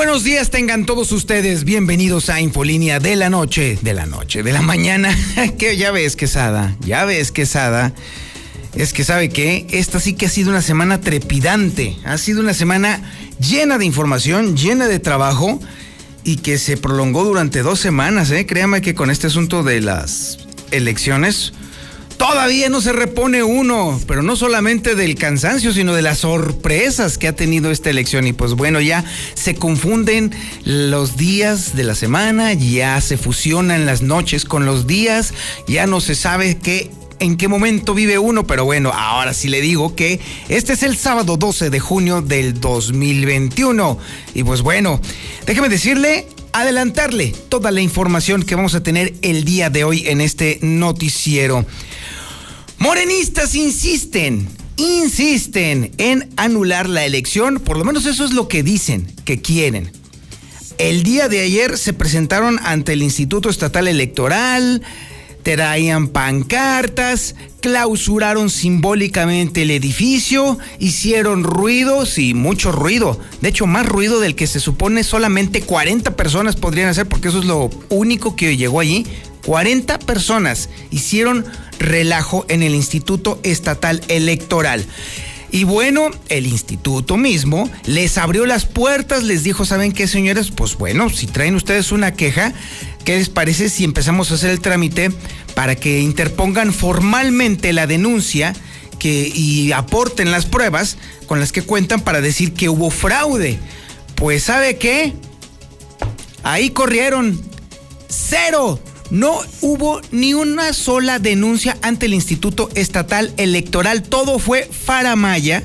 Buenos días tengan todos ustedes, bienvenidos a Infolínea de la noche, de la noche, de la mañana, que ya ves quesada, ya ves quesada, es que sabe que esta sí que ha sido una semana trepidante, ha sido una semana llena de información, llena de trabajo y que se prolongó durante dos semanas, ¿eh? créame que con este asunto de las elecciones, Todavía no se repone uno, pero no solamente del cansancio, sino de las sorpresas que ha tenido esta elección. Y pues bueno, ya se confunden los días de la semana, ya se fusionan las noches con los días, ya no se sabe qué en qué momento vive uno, pero bueno, ahora sí le digo que este es el sábado 12 de junio del 2021. Y pues bueno, déjeme decirle, adelantarle toda la información que vamos a tener el día de hoy en este noticiero. Morenistas insisten, insisten en anular la elección, por lo menos eso es lo que dicen que quieren. El día de ayer se presentaron ante el Instituto Estatal Electoral, traían pancartas, clausuraron simbólicamente el edificio, hicieron ruido, sí, mucho ruido. De hecho, más ruido del que se supone solamente 40 personas podrían hacer, porque eso es lo único que llegó allí. 40 personas hicieron relajo en el Instituto Estatal Electoral. Y bueno, el instituto mismo les abrió las puertas, les dijo, ¿saben qué, señores? Pues bueno, si traen ustedes una queja, ¿qué les parece si empezamos a hacer el trámite para que interpongan formalmente la denuncia y aporten las pruebas con las que cuentan para decir que hubo fraude? Pues ¿sabe qué? Ahí corrieron cero no hubo ni una sola denuncia ante el Instituto Estatal Electoral. Todo fue faramaya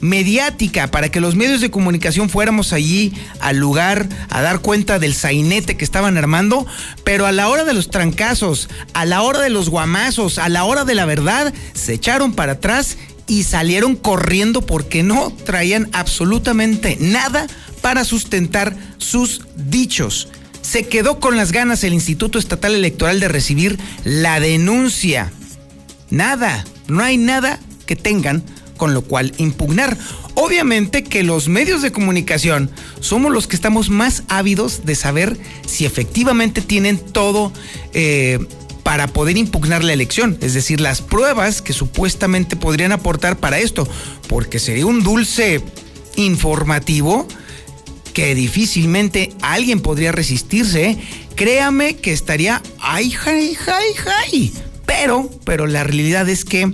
mediática para que los medios de comunicación fuéramos allí al lugar a dar cuenta del sainete que estaban armando, pero a la hora de los trancazos, a la hora de los guamazos, a la hora de la verdad, se echaron para atrás y salieron corriendo porque no traían absolutamente nada para sustentar sus dichos se quedó con las ganas el Instituto Estatal Electoral de recibir la denuncia. Nada, no hay nada que tengan con lo cual impugnar. Obviamente que los medios de comunicación somos los que estamos más ávidos de saber si efectivamente tienen todo eh, para poder impugnar la elección, es decir, las pruebas que supuestamente podrían aportar para esto, porque sería un dulce informativo que difícilmente alguien podría resistirse, ¿eh? créame que estaría ay, ay, ay, ay. Pero, pero la realidad es que,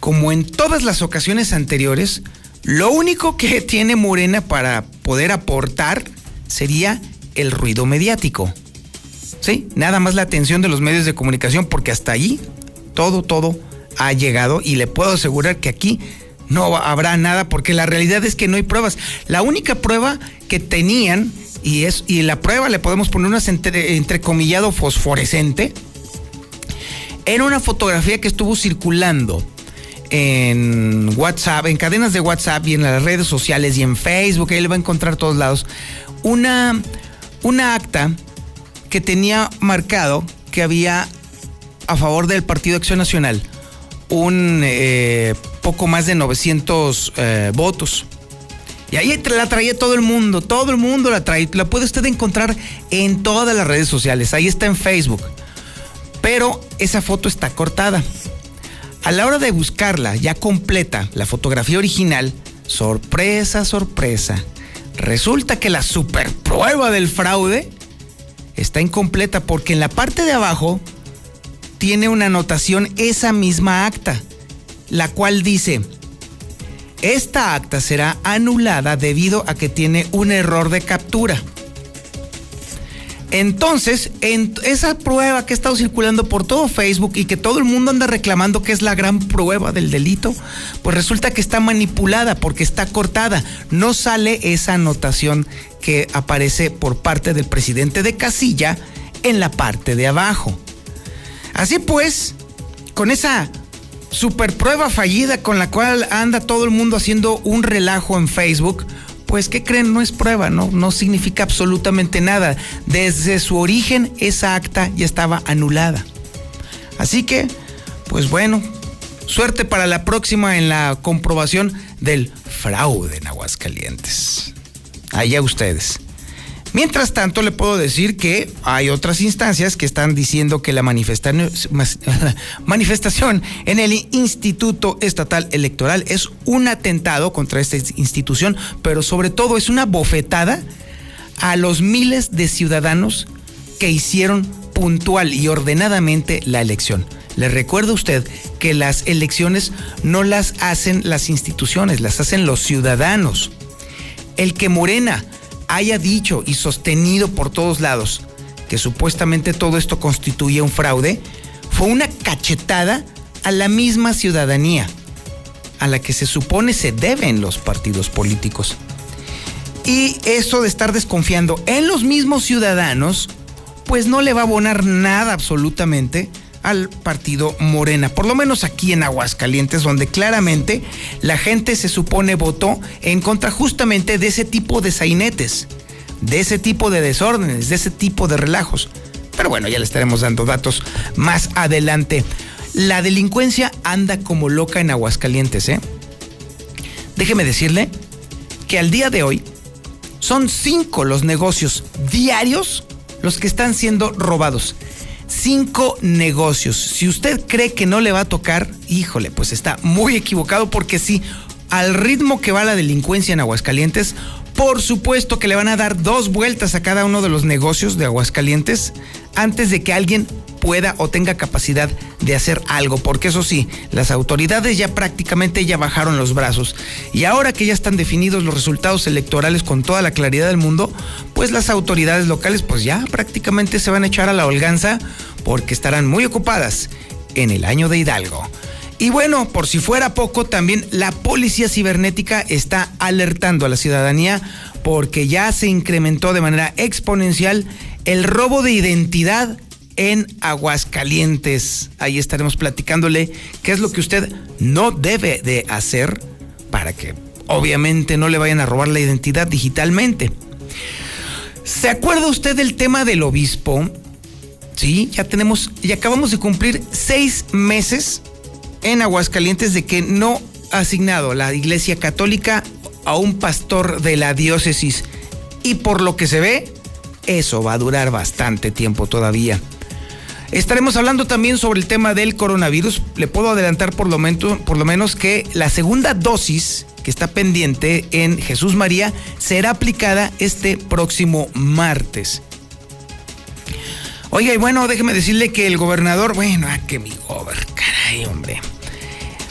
como en todas las ocasiones anteriores, lo único que tiene Morena para poder aportar sería el ruido mediático. Sí, nada más la atención de los medios de comunicación, porque hasta allí todo, todo ha llegado y le puedo asegurar que aquí no habrá nada porque la realidad es que no hay pruebas. La única prueba que tenían, y, es, y la prueba le podemos poner una entre, entrecomillado fosforescente, era una fotografía que estuvo circulando en WhatsApp, en cadenas de WhatsApp y en las redes sociales y en Facebook, ahí le va a encontrar todos lados, una, una acta que tenía marcado que había a favor del Partido Acción Nacional un eh, poco más de 900 eh, votos. Y ahí la traía todo el mundo, todo el mundo la trae. La puede usted encontrar en todas las redes sociales, ahí está en Facebook. Pero esa foto está cortada. A la hora de buscarla ya completa, la fotografía original, sorpresa, sorpresa. Resulta que la super prueba del fraude está incompleta porque en la parte de abajo tiene una anotación esa misma acta, la cual dice, esta acta será anulada debido a que tiene un error de captura. Entonces, en esa prueba que ha estado circulando por todo Facebook y que todo el mundo anda reclamando que es la gran prueba del delito, pues resulta que está manipulada porque está cortada. No sale esa anotación que aparece por parte del presidente de casilla en la parte de abajo. Así pues, con esa super prueba fallida con la cual anda todo el mundo haciendo un relajo en Facebook, pues ¿qué creen? No es prueba, no, no significa absolutamente nada. Desde su origen esa acta ya estaba anulada. Así que, pues bueno, suerte para la próxima en la comprobación del fraude en Aguascalientes. Allá ustedes. Mientras tanto, le puedo decir que hay otras instancias que están diciendo que la manifestación en el Instituto Estatal Electoral es un atentado contra esta institución, pero sobre todo es una bofetada a los miles de ciudadanos que hicieron puntual y ordenadamente la elección. Le recuerdo a usted que las elecciones no las hacen las instituciones, las hacen los ciudadanos. El que Morena haya dicho y sostenido por todos lados que supuestamente todo esto constituye un fraude, fue una cachetada a la misma ciudadanía, a la que se supone se deben los partidos políticos. Y eso de estar desconfiando en los mismos ciudadanos, pues no le va a abonar nada absolutamente al partido Morena, por lo menos aquí en Aguascalientes, donde claramente la gente se supone votó en contra justamente de ese tipo de sainetes, de ese tipo de desórdenes, de ese tipo de relajos. Pero bueno, ya le estaremos dando datos más adelante. La delincuencia anda como loca en Aguascalientes, ¿eh? Déjeme decirle que al día de hoy son cinco los negocios diarios los que están siendo robados cinco negocios. Si usted cree que no le va a tocar, híjole, pues está muy equivocado porque sí, al ritmo que va la delincuencia en Aguascalientes, por supuesto que le van a dar dos vueltas a cada uno de los negocios de Aguascalientes antes de que alguien pueda o tenga capacidad de hacer algo, porque eso sí, las autoridades ya prácticamente ya bajaron los brazos. Y ahora que ya están definidos los resultados electorales con toda la claridad del mundo, pues las autoridades locales pues ya prácticamente se van a echar a la holganza porque estarán muy ocupadas en el año de Hidalgo. Y bueno, por si fuera poco, también la policía cibernética está alertando a la ciudadanía porque ya se incrementó de manera exponencial el robo de identidad en Aguascalientes. Ahí estaremos platicándole qué es lo que usted no debe de hacer para que obviamente no le vayan a robar la identidad digitalmente. ¿Se acuerda usted del tema del obispo? Sí, ya tenemos, y acabamos de cumplir seis meses en Aguascalientes de que no ha asignado la Iglesia Católica a un pastor de la diócesis. Y por lo que se ve, eso va a durar bastante tiempo todavía. Estaremos hablando también sobre el tema del coronavirus. Le puedo adelantar por lo, menos, por lo menos que la segunda dosis que está pendiente en Jesús María será aplicada este próximo martes. Oiga, y bueno, déjeme decirle que el gobernador, bueno, ah, que mi gobernador, caray, hombre.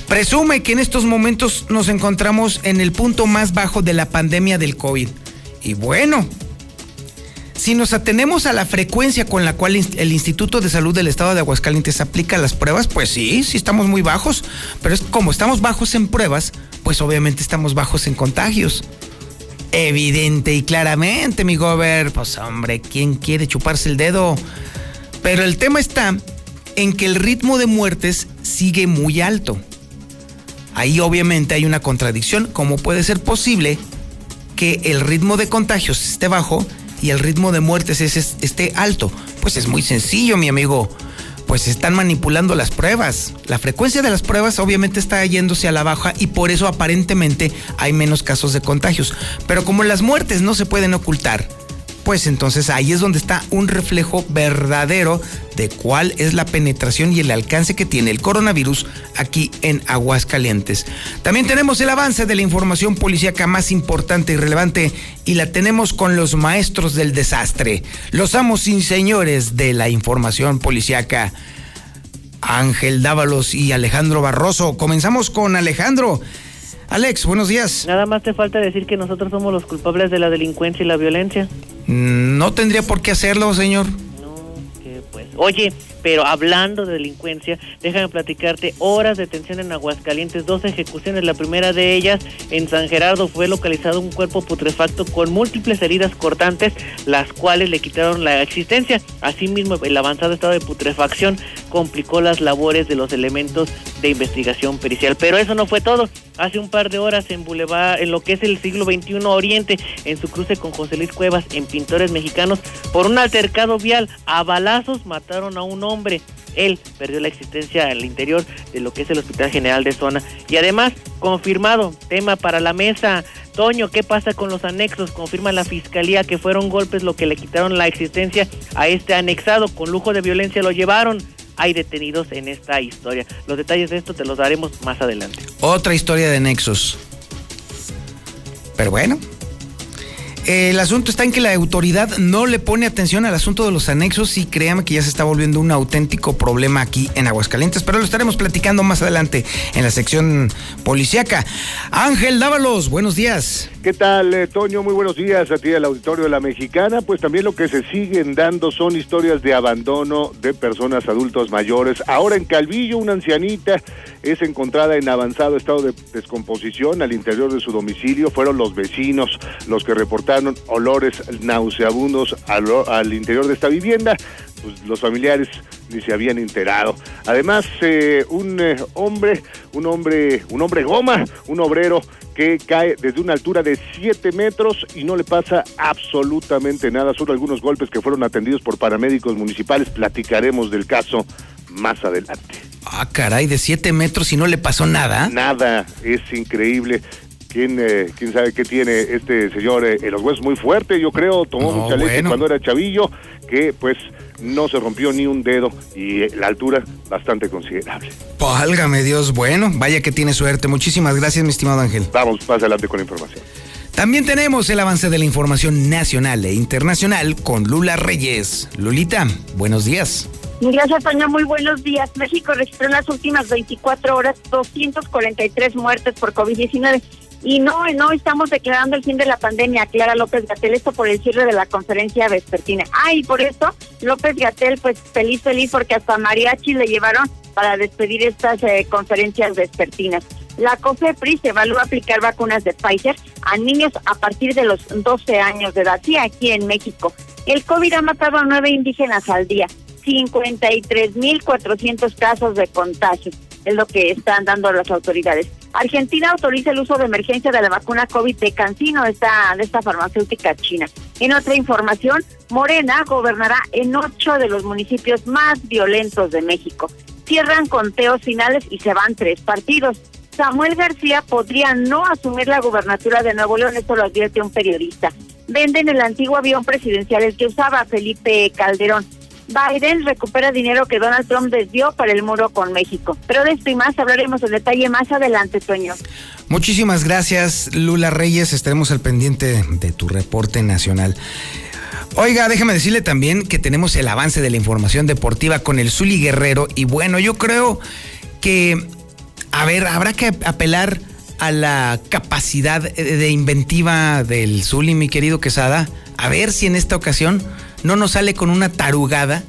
Presume que en estos momentos nos encontramos en el punto más bajo de la pandemia del COVID. Y bueno, si nos atenemos a la frecuencia con la cual el Instituto de Salud del Estado de Aguascalientes aplica las pruebas, pues sí, sí estamos muy bajos, pero es como estamos bajos en pruebas, pues obviamente estamos bajos en contagios. Evidente y claramente, mi gober, pues hombre, ¿quién quiere chuparse el dedo? Pero el tema está en que el ritmo de muertes sigue muy alto. Ahí obviamente hay una contradicción. ¿Cómo puede ser posible que el ritmo de contagios esté bajo y el ritmo de muertes esté alto? Pues es muy sencillo, mi amigo. Pues están manipulando las pruebas. La frecuencia de las pruebas obviamente está yéndose a la baja y por eso aparentemente hay menos casos de contagios. Pero como las muertes no se pueden ocultar, pues entonces ahí es donde está un reflejo verdadero de cuál es la penetración y el alcance que tiene el coronavirus aquí en Aguascalientes. También tenemos el avance de la información policíaca más importante y relevante y la tenemos con los maestros del desastre, los amos sin señores de la información policíaca. Ángel Dávalos y Alejandro Barroso. Comenzamos con Alejandro. Alex, buenos días. Nada más te falta decir que nosotros somos los culpables de la delincuencia y la violencia. No tendría por qué hacerlo, señor. No, que pues. Oye, Pero hablando de delincuencia, déjame platicarte horas de detención en Aguascalientes, dos ejecuciones. La primera de ellas en San Gerardo fue localizado un cuerpo putrefacto con múltiples heridas cortantes, las cuales le quitaron la existencia. Asimismo, el avanzado estado de putrefacción complicó las labores de los elementos de investigación pericial. Pero eso no fue todo. Hace un par de horas en Boulevard, en lo que es el siglo XXI Oriente, en su cruce con José Luis Cuevas, en Pintores Mexicanos, por un altercado vial, a balazos mataron a un hombre. Él perdió la existencia al interior de lo que es el Hospital General de Zona. Y además, confirmado, tema para la mesa. Toño, ¿qué pasa con los anexos? Confirma la fiscalía que fueron golpes lo que le quitaron la existencia a este anexado. Con lujo de violencia lo llevaron hay detenidos en esta historia. Los detalles de esto te los daremos más adelante. Otra historia de nexos. Pero bueno, el asunto está en que la autoridad no le pone atención al asunto de los anexos y créame que ya se está volviendo un auténtico problema aquí en Aguascalientes, pero lo estaremos platicando más adelante en la sección policíaca. Ángel Dávalos, buenos días. ¿Qué tal, eh, Toño? Muy buenos días a ti al auditorio de la Mexicana. Pues también lo que se siguen dando son historias de abandono de personas adultos mayores. Ahora en Calvillo, una ancianita es encontrada en avanzado estado de descomposición al interior de su domicilio. Fueron los vecinos los que reportaron olores nauseabundos al, interior de esta vivienda. Pues los familiares ni se habían enterado. Además, eh, un eh, hombre, un hombre, un hombre goma, un obrero que cae desde una altura de 7 metros y no le pasa absolutamente nada, solo algunos golpes que fueron atendidos por paramédicos municipales. Platicaremos del caso más adelante. Ah, caray, de 7 metros y no le pasó nada. Nada, es increíble. ¿Quién, eh, quién sabe qué tiene este señor eh, en los huesos muy fuerte? Yo creo, tomó mucha leche cuando era chavillo, que pues no se rompió ni un dedo y eh, la altura bastante considerable. Válgame Dios, bueno, vaya que tiene suerte. Muchísimas gracias, mi estimado Ángel. Vamos más adelante con la información. También tenemos el avance de la información nacional e internacional con Lula Reyes. Lulita, buenos días. Gracias, Toño. Muy buenos días. México registró en las últimas 24 horas 243 muertes por COVID-19. Y no, no estamos declarando el fin de la pandemia, Clara López Gatel, esto por el cierre de la conferencia vespertina. Ah, y por eso López Gatel, pues feliz, feliz, porque hasta mariachi le llevaron para despedir estas eh, conferencias vespertinas. La COFEPRIS evalúa aplicar vacunas de Pfizer a niños a partir de los 12 años de edad, sí, aquí en México. El COVID ha matado a nueve indígenas al día 53.400 casos de contagio, es lo que están dando las autoridades. Argentina autoriza el uso de emergencia de la vacuna COVID de Cancino, esta, de esta farmacéutica china. En otra información, Morena gobernará en ocho de los municipios más violentos de México. Cierran conteos finales y se van tres partidos. Samuel García podría no asumir la gubernatura de Nuevo León, esto lo advierte un periodista. Venden el antiguo avión presidencial, el que usaba Felipe Calderón. Biden recupera dinero que Donald Trump desvió para el muro con México. Pero de esto y más hablaremos en detalle más adelante, Toño. Muchísimas gracias, Lula Reyes. Estaremos al pendiente de tu reporte nacional. Oiga, déjame decirle también que tenemos el avance de la información deportiva con el Zuli Guerrero. Y bueno, yo creo que, a ver, habrá que apelar a la capacidad de inventiva del Zuli, mi querido Quesada. A ver si en esta ocasión no nos sale con una tarugada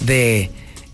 de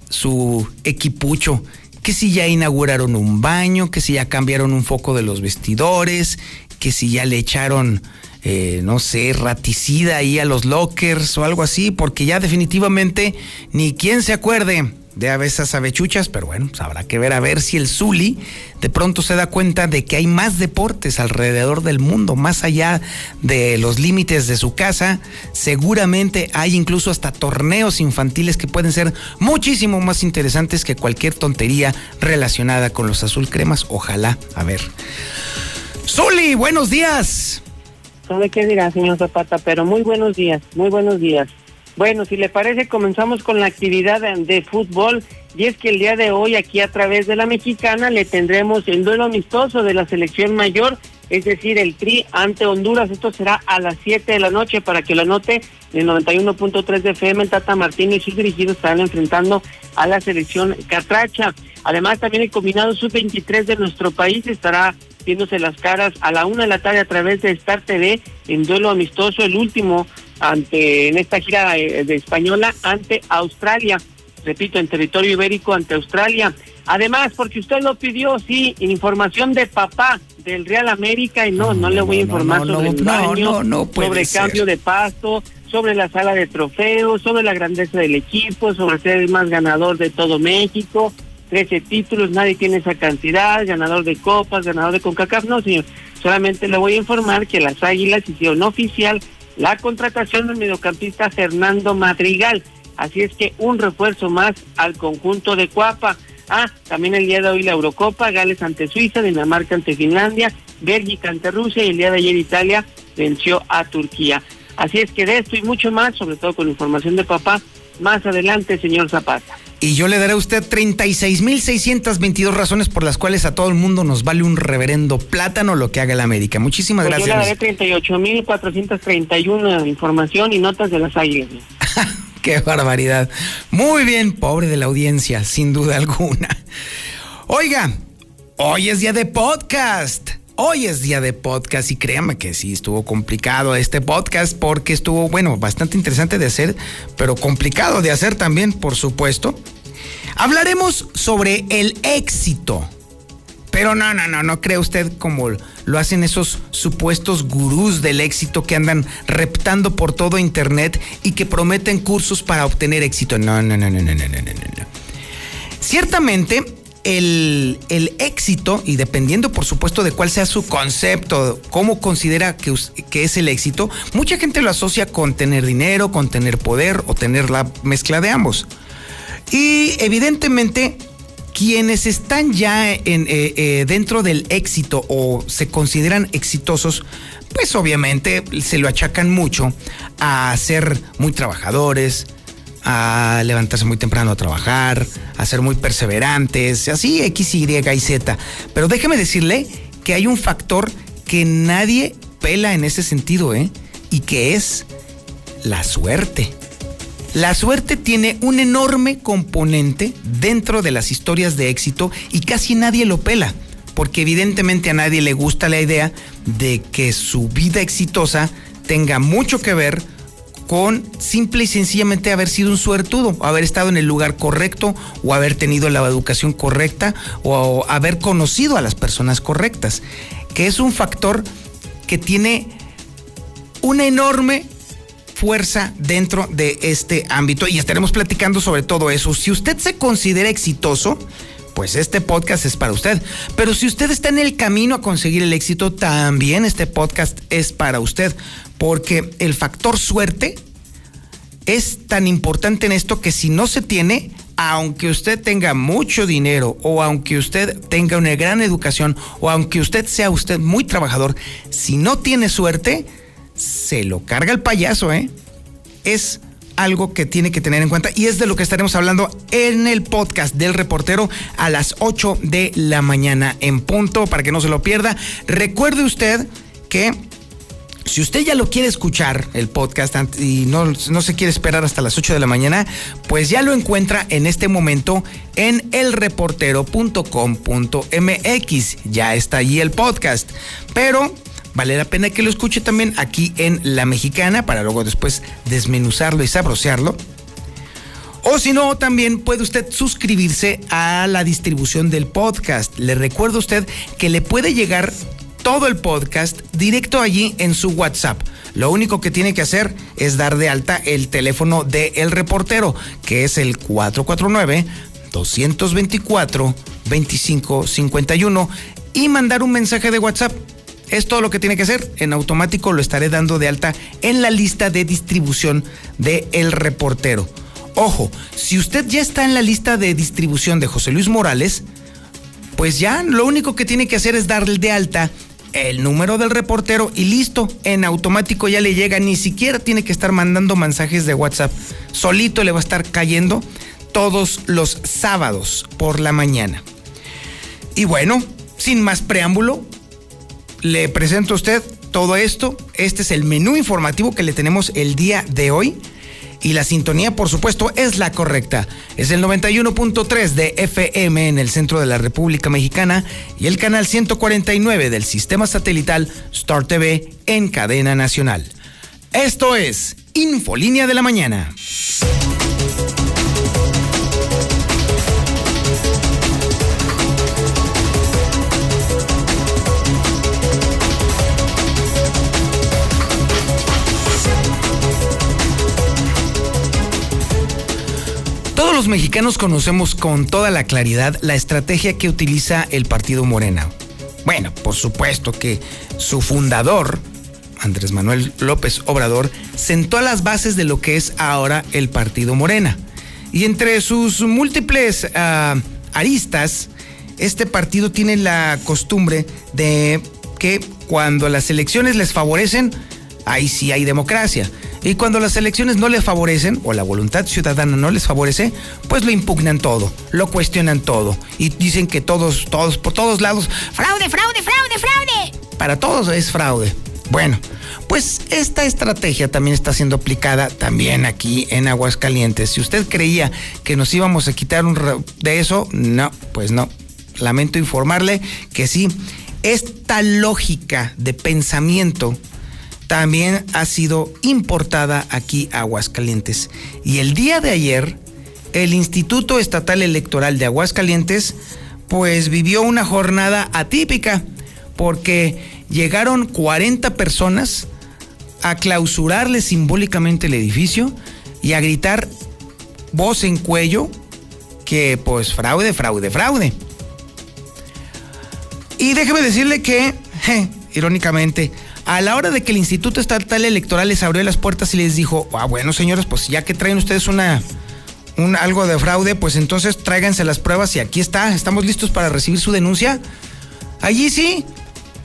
su equipucho. Que si ya inauguraron un baño, que si ya cambiaron un foco de los vestidores, que si ya le echaron, eh, no sé, raticida ahí a los lockers o algo así, porque ya definitivamente ni quien se acuerde de a veces avechuchas, pero bueno, pues habrá que ver a ver si el Zuli de pronto se da cuenta de que hay más deportes alrededor del mundo, más allá de los límites de su casa. Seguramente hay incluso hasta torneos infantiles que pueden ser muchísimo más interesantes que cualquier tontería relacionada con los azul cremas. Ojalá, a ver. Zuli, buenos días. ¿Sabe qué dirá, señor Zapata? Pero muy buenos días, muy buenos días. Bueno, si le parece, comenzamos con la actividad de, fútbol. Y es que el día de hoy, aquí a través de la mexicana, le tendremos el duelo amistoso de la selección mayor, es decir, el TRI ante Honduras. Esto será a las 7 de la noche para que lo anote. El 91.3 de FM, Tata Martínez y sus dirigidos estarán enfrentando a la selección Catracha. Además, también el combinado sub-23 de nuestro país estará viéndose las caras a la una de la tarde a través de Star TV en duelo amistoso, el último ante en esta gira eh, de española ante Australia. repito, en territorio ibérico ante Australia. Además, porque usted lo pidió, sí, información de papá del Real América y no, no, le voy a informar sobre el baño, sobre cambio de pasto, sobre la sala de trofeos, sobre la grandeza del equipo, sobre ser el más ganador de todo México, 13 títulos, nadie tiene esa cantidad, ganador de copas, ganador de CONCACAF, no señor, solamente le voy a informar que las Águilas hicieron oficial la contratación del mediocampista Fernando Madrigal, así es que un refuerzo más al conjunto de Cuapa. Ah, también el día de hoy la Eurocopa, Gales ante Suiza, Dinamarca ante Finlandia, Bélgica ante Rusia y el día de ayer Italia venció a Turquía. Así es que de esto y mucho más, sobre todo con información de papá, más adelante, señor Zapata. Y yo le daré a usted 36.622 razones por las cuales a todo el mundo nos vale un reverendo plátano lo que haga la América. Muchísimas pues gracias. Yo le daré 38.431 información y notas de las águilas. Qué barbaridad. Muy bien, pobre de la audiencia, sin duda alguna. Oiga, hoy es día de podcast. Hoy es día de podcast y créanme que sí estuvo complicado este podcast porque estuvo, bueno, bastante interesante de hacer, pero complicado de hacer también, por supuesto. Hablaremos sobre el éxito. Pero no, no, no, no cree usted como lo hacen esos supuestos gurús del éxito que andan reptando por todo internet y que prometen cursos para obtener éxito. No, no, no, no, no, no, no, no. Ciertamente, el, éxito, y dependiendo por supuesto de cuál sea su concepto, cómo considera que, que, es el éxito, mucha gente lo asocia con tener dinero, con tener poder o tener la mezcla de ambos. Y evidentemente quienes están ya eh, eh, dentro del éxito o se consideran exitosos, pues obviamente se lo achacan mucho a ser muy trabajadores, a levantarse muy temprano a trabajar, a ser muy perseverantes, así X, Y y Z. Pero déjeme decirle que hay un factor que nadie pela en ese sentido, ¿eh? Y que es la suerte. La suerte tiene un enorme componente dentro de las historias de éxito y casi nadie lo pela, porque evidentemente a nadie le gusta la idea de que su vida exitosa tenga mucho que ver con simple y sencillamente haber sido un suertudo, haber estado en el lugar correcto o haber tenido la educación correcta o haber conocido a las personas correctas, que es un factor que tiene una enorme fuerza dentro de este ámbito y estaremos platicando sobre todo eso. Si usted se considera exitoso, pues este podcast es para usted. Pero si usted está en el camino a conseguir el éxito, también este podcast es para usted porque el factor suerte es tan importante en esto que si no se tiene, aunque usted tenga mucho dinero o aunque usted tenga una gran educación o aunque usted sea usted muy trabajador, si no tiene suerte, se lo carga el payaso, ¿eh? Es algo que tiene que tener en cuenta y es de lo que estaremos hablando en el podcast del reportero a las 8 de la mañana en punto para que no se lo pierda. Recuerde usted que si usted ya lo quiere escuchar, el podcast, y no, no, se quiere esperar hasta las 8 de la mañana, pues ya lo encuentra en este momento en elreportero.com.mx. Ya está allí el podcast. Pero vale la pena que lo escuche también aquí en La Mexicana para luego después desmenuzarlo y sabrosearlo. O si no, también puede usted suscribirse a la distribución del podcast. Le recuerdo a usted que le puede llegar todo el podcast directo allí en su WhatsApp. Lo único que tiene que hacer es dar de alta el teléfono de El Reportero, que es el 449-224-2551, y mandar un mensaje de WhatsApp. Es todo lo que tiene que hacer. En automático lo estaré dando de alta en la lista de distribución de El Reportero. Ojo, si usted ya está en la lista de distribución de José Luis Morales, pues ya lo único que tiene que hacer es darle de alta el número del reportero y listo, en automático ya le llega, ni siquiera tiene que estar mandando mensajes de WhatsApp, solito le va a estar cayendo todos los sábados por la mañana. Y bueno, sin más preámbulo, le presento a usted todo esto. Este es el menú informativo que le tenemos el día de hoy y la sintonía, por supuesto, es la correcta. Es el 91.3 de FM en el centro de la República Mexicana y el canal 149 del sistema satelital Star TV en cadena nacional. Esto es Infolínea de la Mañana. Los mexicanos conocemos con toda la claridad la estrategia que utiliza el partido Morena. Bueno, por supuesto que su fundador, Andrés Manuel López Obrador, sentó las bases de lo que es ahora el partido Morena. Y entre sus múltiples ah, aristas, este partido tiene la costumbre de que cuando las elecciones les favorecen, ahí sí hay democracia. Y cuando las elecciones no les favorecen, o la voluntad ciudadana no les favorece, pues lo impugnan todo, lo cuestionan todo. Y dicen que todos, todos, por todos lados, fraude, fraude, fraude, fraude. Para todos es fraude. Bueno, pues esta estrategia también está siendo aplicada también aquí en Aguascalientes. Si usted creía que nos íbamos a quitar un de eso, no, pues no. Lamento informarle que sí, esta lógica de pensamiento también ha sido importada aquí a Aguascalientes. Y el día de ayer, el Instituto Estatal Electoral de Aguascalientes, pues vivió una jornada atípica, porque llegaron 40 personas a clausurarle simbólicamente el edificio y a gritar voz en cuello que pues fraude, fraude, fraude. Y déjeme decirle que, irónicamente, a la hora de que el Instituto Estatal Electoral les abrió las puertas y les dijo, ah, bueno, señores, pues ya que traen ustedes una, un, algo de fraude, pues entonces tráiganse las pruebas y aquí está, estamos listos para recibir su denuncia. Allí sí,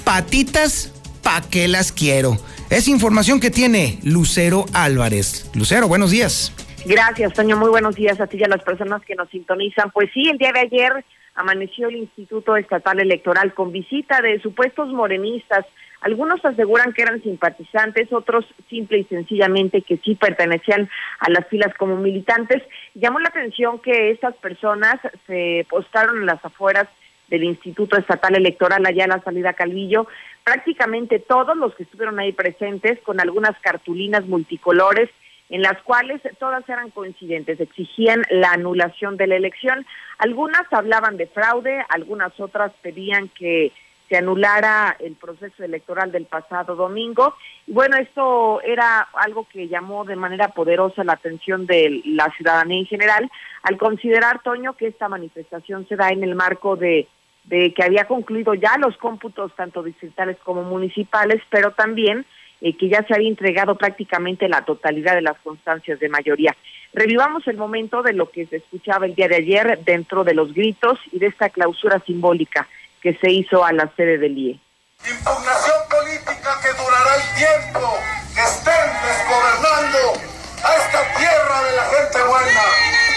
patitas, ¿pa' qué las quiero? Es información que tiene Lucero Álvarez. Lucero, buenos días. Gracias, Toño. Muy buenos días a ti y a las personas que nos sintonizan. Pues sí, el día de ayer amaneció el Instituto Estatal Electoral con visita de supuestos morenistas algunos aseguran que eran simpatizantes, otros simple y sencillamente que sí pertenecían a las filas como militantes. Llamó la atención que estas personas se postaron en las afueras del Instituto Estatal Electoral allá a la salida Calvillo, prácticamente todos los que estuvieron ahí presentes con algunas cartulinas multicolores en las cuales todas eran coincidentes, exigían la anulación de la elección. Algunas hablaban de fraude, algunas otras pedían que se anulara el proceso electoral del pasado domingo. Y bueno, esto era algo que llamó de manera poderosa la atención de la ciudadanía en general, al considerar, Toño, que esta manifestación se da en el marco de, de que había concluido ya los cómputos tanto distritales como municipales, pero también eh, que ya se había entregado prácticamente la totalidad de las constancias de mayoría. Revivamos el momento de lo que se escuchaba el día de ayer dentro de los gritos y de esta clausura simbólica que se hizo a la sede del IE. Impugnación política que durará el tiempo que estén desgobernando a esta tierra de la gente buena.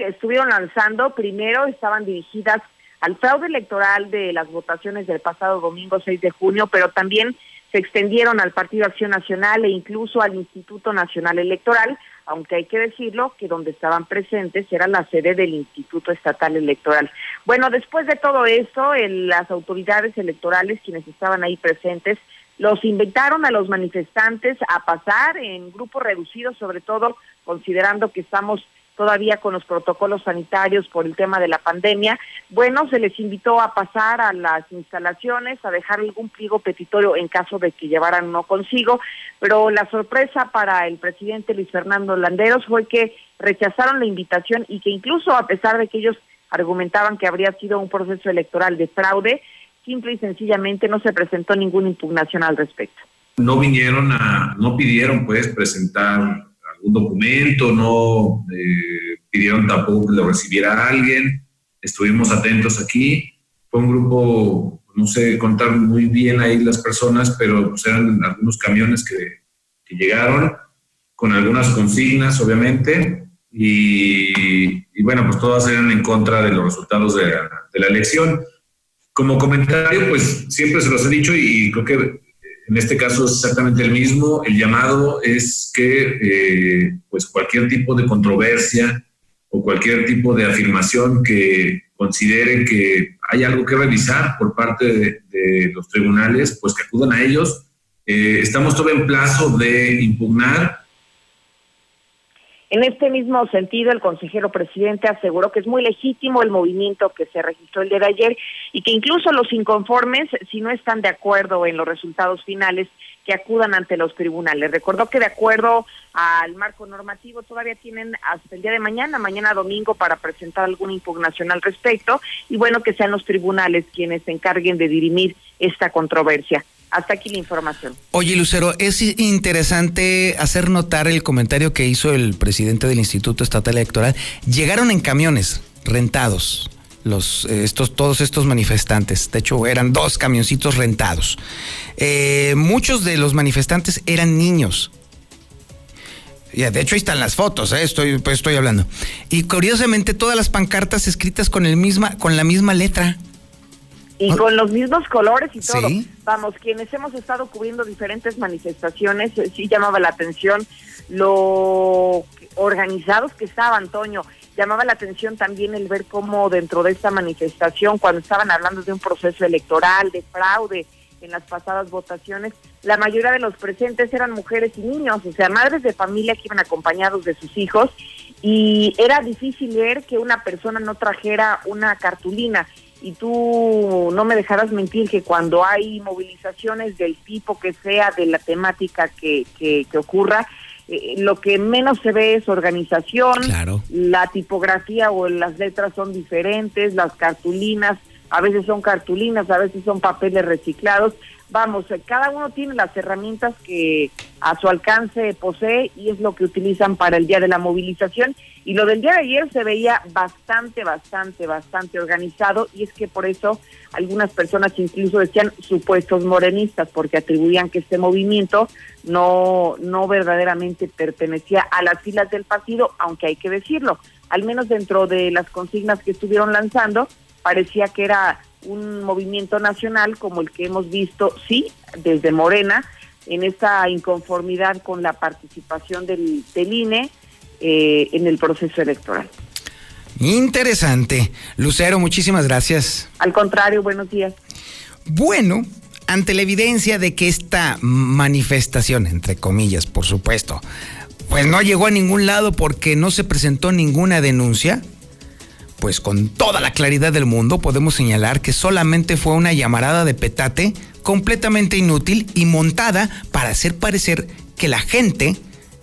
Que estuvieron lanzando primero estaban dirigidas al fraude electoral de las votaciones del pasado domingo 6 de junio, pero también se extendieron al Partido Acción Nacional e incluso al Instituto Nacional Electoral, aunque hay que decirlo que donde estaban presentes era la sede del Instituto Estatal Electoral. Bueno, después de todo esto, las autoridades electorales, quienes estaban ahí presentes, los invitaron a los manifestantes a pasar en grupos reducidos, sobre todo considerando que estamos todavía con los protocolos sanitarios por el tema de la pandemia. Bueno, se les invitó a pasar a las instalaciones, a dejar algún pliego petitorio en caso de que llevaran uno consigo, pero la sorpresa para el presidente Luis Fernando Landeros fue que rechazaron la invitación y que incluso a pesar de que ellos argumentaban que habría sido un proceso electoral de fraude, simple y sencillamente no se presentó ninguna impugnación al respecto. No vinieron a, no pidieron pues presentar un documento, no eh, pidieron tampoco que lo recibiera alguien, estuvimos atentos aquí, fue un grupo, no sé contar muy bien ahí las personas, pero pues, eran algunos camiones que, que llegaron con algunas consignas, obviamente, y, bueno, pues todas eran en contra de los resultados de, la elección. Como comentario, pues siempre se los he dicho y creo que en este caso es exactamente el mismo. El llamado es que eh, pues cualquier tipo de controversia o cualquier tipo de afirmación que considere que hay algo que revisar por parte de, los tribunales, pues que acudan a ellos. Eh, estamos todo en plazo de impugnar en este mismo sentido, el consejero presidente aseguró que es muy legítimo el movimiento que se registró el día de ayer y que incluso los inconformes, si no están de acuerdo en los resultados finales, que acudan ante los tribunales. Recordó que de acuerdo al marco normativo todavía tienen hasta el día de mañana, mañana domingo, para presentar alguna impugnación al respecto y bueno, que sean los tribunales quienes se encarguen de dirimir esta controversia. Hasta aquí la información. Oye, Lucero, es interesante hacer notar el comentario que hizo el presidente del Instituto Estatal Electoral. Llegaron en camiones rentados los eh, estos todos estos manifestantes. De hecho, eran dos camioncitos rentados. Eh, muchos de los manifestantes eran niños. Ya, de hecho, ahí están las fotos, ¿eh? estoy, pues estoy hablando. Y curiosamente, todas las pancartas escritas con, el misma, con la misma letra. Y con los mismos colores y todo. Vamos, quienes hemos estado cubriendo diferentes manifestaciones, eh, sí llamaba la atención lo organizados que estaban, Toño. Llamaba la atención también el ver cómo dentro de esta manifestación, cuando estaban hablando de un proceso electoral, de fraude en las pasadas votaciones, la mayoría de los presentes eran mujeres y niños, o sea, madres de familia que iban acompañados de sus hijos, y era difícil ver que una persona no trajera una cartulina y tú no me dejarás mentir que cuando hay movilizaciones del tipo que sea, de la temática que, que, ocurra, eh, lo que menos se ve es organización, la tipografía o las letras son diferentes, las cartulinas, a veces son cartulinas, a veces son papeles reciclados. Vamos, eh, cada uno tiene las herramientas que a su alcance posee y es lo que utilizan para el día de la movilización. Y lo del día de ayer se veía bastante, bastante, bastante organizado y es que por eso algunas personas incluso decían supuestos morenistas porque atribuían que este movimiento no, no verdaderamente pertenecía a las filas del partido, aunque hay que decirlo, al menos dentro de las consignas que estuvieron lanzando, parecía que era un movimiento nacional como el que hemos visto, sí, desde Morena, en esta inconformidad con la participación del, del INE eh, en el proceso electoral. Interesante. Lucero, muchísimas gracias. Al contrario, buenos días. Bueno, ante la evidencia de que esta manifestación, entre comillas, por supuesto, pues no llegó a ningún lado porque no se presentó ninguna denuncia, pues con toda la claridad del mundo podemos señalar que solamente fue una llamarada de petate completamente inútil y montada para hacer parecer que la gente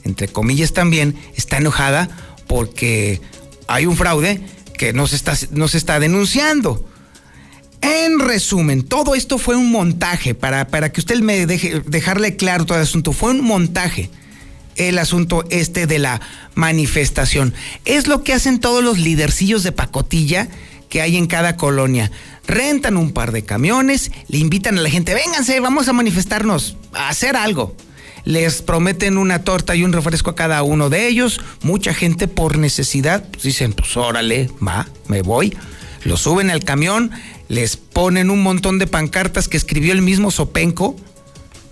entre comillas también, está enojada porque hay un fraude que no se está, está denunciando. En resumen, todo esto fue un montaje, para, para que usted me deje dejarle claro todo el asunto, fue un montaje el asunto este de la manifestación. Es lo que hacen todos los lidercillos de pacotilla que hay en cada colonia. Rentan un par de camiones, le invitan a la gente, vénganse, vamos a manifestarnos, a hacer algo les prometen una torta y un refresco a cada uno de ellos. Mucha gente por necesidad pues dicen, pues órale, va, me voy. Lo suben al camión, les ponen un montón de pancartas que escribió el mismo Sopenco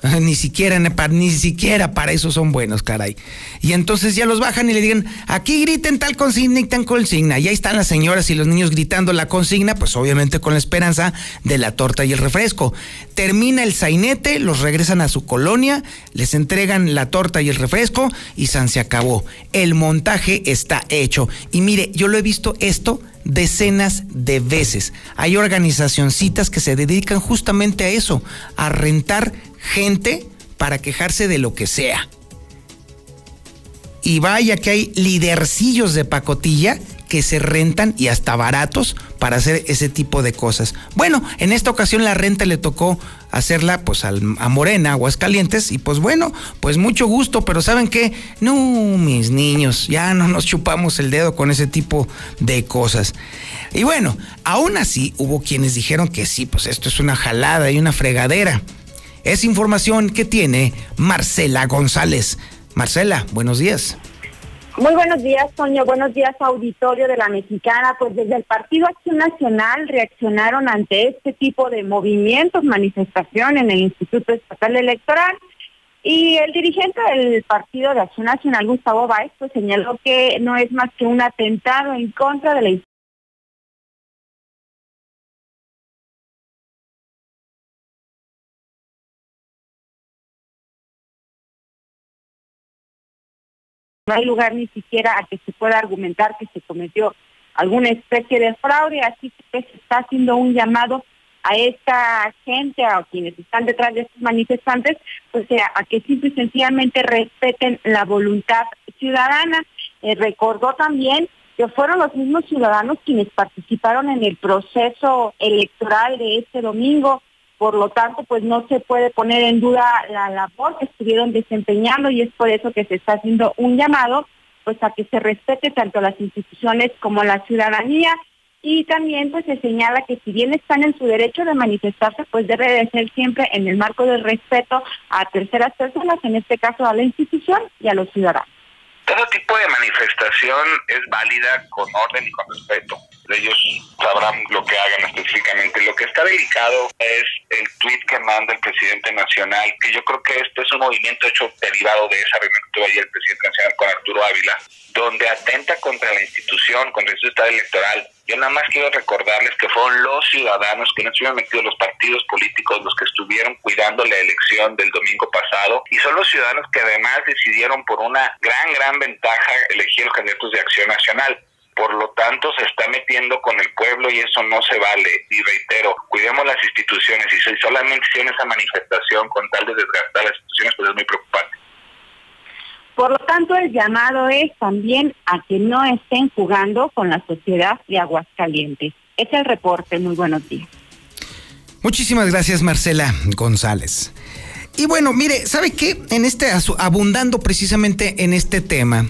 Ni siquiera, ni siquiera para eso son buenos, caray. Y entonces ya los bajan y le digan, aquí griten tal consigna y tal consigna. Y ahí están las señoras y los niños gritando la consigna, pues obviamente con la esperanza de la torta y el refresco. Termina el sainete, los regresan a su colonia, les entregan la torta y el refresco y San se acabó. El montaje está hecho. Y mire, yo lo he visto esto decenas de veces. Hay organizacioncitas que se dedican justamente a eso, a rentar gente para quejarse de lo que sea. Y vaya que hay lidercillos de pacotilla que se rentan y hasta baratos para hacer ese tipo de cosas. Bueno, en esta ocasión la renta le tocó hacerla pues a Morena, Aguascalientes, y pues bueno, pues mucho gusto, pero ¿saben qué? No, mis niños, ya no nos chupamos el dedo con ese tipo de cosas. Y bueno, aún así hubo quienes dijeron que sí, pues esto es una jalada y una fregadera. Es información que tiene Marcela González. Marcela, buenos días. Muy buenos días, Sonia. Buenos días, auditorio de la Mexicana. Pues desde el Partido Acción Nacional reaccionaron ante este tipo de movimientos, manifestación en el Instituto Estatal Electoral. Y el dirigente del Partido de Acción Nacional, Gustavo Báez, pues señaló que no es más que un atentado en contra de la no hay lugar ni siquiera a que se pueda argumentar que se cometió alguna especie de fraude, así que se está haciendo un llamado a esta gente, a quienes están detrás de estos manifestantes, pues eh, a que simple y sencillamente respeten la voluntad ciudadana. Eh, recordó también que fueron los mismos ciudadanos quienes participaron en el proceso electoral de este domingo, por lo tanto, pues no se puede poner en duda la labor que estuvieron desempeñando y es por eso que se está haciendo un llamado pues a que se respete tanto las instituciones como la ciudadanía y también pues se señala que si bien están en su derecho de manifestarse, pues debe de ser siempre en el marco del respeto a terceras personas, en este caso a la institución y a los ciudadanos. Todo tipo de manifestación es válida con orden y con respeto. Ellos sabrán lo que hagan específicamente. Lo que está delicado es el tuit que manda el presidente nacional, que yo creo que este es un movimiento hecho derivado de esa reunión que tuvo ayer el presidente nacional con Arturo Ávila, donde atenta contra la institución, contra el Estado electoral. Yo nada más quiero recordarles que fueron los ciudadanos que no estuvieron metidos los partidos políticos los que estuvieron cuidando la elección del domingo pasado y son los ciudadanos que además decidieron por una gran, gran ventaja elegir los candidatos de Acción Nacional por lo tanto se está metiendo con el pueblo y eso no se vale. Y reitero, cuidemos las instituciones y si solamente hicieron esa manifestación con tal de desgastar las instituciones, pues es muy preocupante. Por lo tanto, el llamado es también a que no estén jugando con la sociedad de Aguascalientes. Es el reporte. Muy buenos días. Muchísimas gracias, Marcela González. Y bueno, mire, ¿sabe qué? En este abundando precisamente en este tema,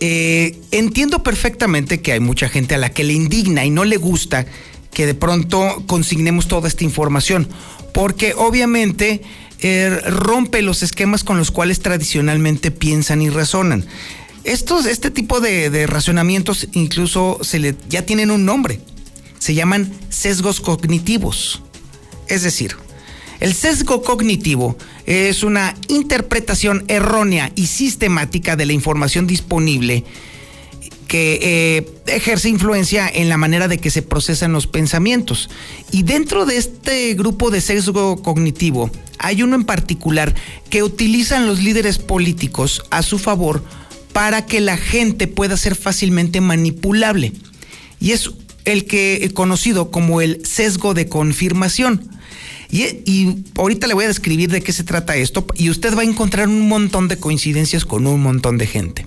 eh, entiendo perfectamente que hay mucha gente a la que le indigna y no le gusta que de pronto consignemos toda esta información, porque obviamente eh, rompe los esquemas con los cuales tradicionalmente piensan y razonan. Estos, este tipo de, de razonamientos incluso se le, ya tienen un nombre, se llaman sesgos cognitivos. Es decir, el sesgo cognitivo es una interpretación errónea y sistemática de la información disponible que eh, ejerce influencia en la manera de que se procesan los pensamientos. Y dentro de este grupo de sesgo cognitivo hay uno en particular que utilizan los líderes políticos a su favor para que la gente pueda ser fácilmente manipulable. Y es el que conocido como el sesgo de confirmación. Y, ahorita le voy a describir de qué se trata esto y usted va a encontrar un montón de coincidencias con un montón de gente.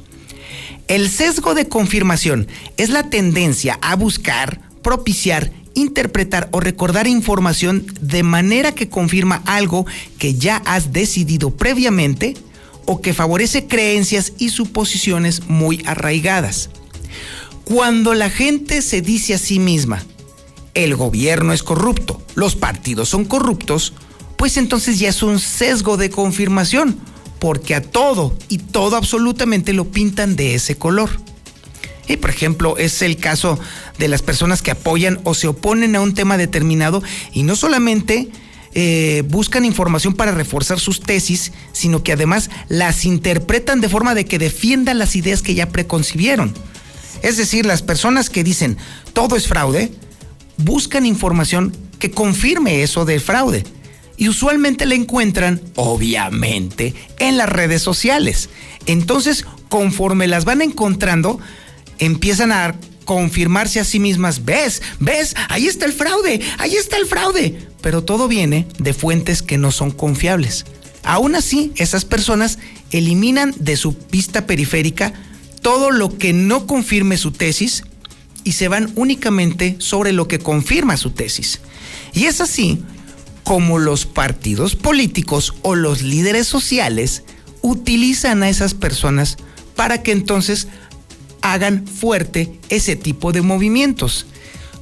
El sesgo de confirmación es la tendencia a buscar, propiciar, interpretar o recordar información de manera que confirma algo que ya has decidido previamente o que favorece creencias y suposiciones muy arraigadas. Cuando la gente se dice a sí misma, el gobierno es corrupto, los partidos son corruptos, pues entonces ya es un sesgo de confirmación, porque a todo y todo absolutamente lo pintan de ese color. Y por ejemplo, es el caso de las personas que apoyan o se oponen a un tema determinado y no solamente eh, buscan información para reforzar sus tesis, sino que además las interpretan de forma de que defiendan las ideas que ya preconcibieron. Es decir, las personas que dicen todo es fraude, buscan información que confirme eso del fraude. Y usualmente la encuentran, obviamente, en las redes sociales. Entonces, conforme las van encontrando, empiezan a confirmarse a sí mismas, ves, ves, ahí está el fraude, ahí está el fraude. Pero todo viene de fuentes que no son confiables. Aún así, esas personas eliminan de su pista periférica todo lo que no confirme su tesis y se van únicamente sobre lo que confirma su tesis. Y es así como los partidos políticos o los líderes sociales utilizan a esas personas para que entonces hagan fuerte ese tipo de movimientos.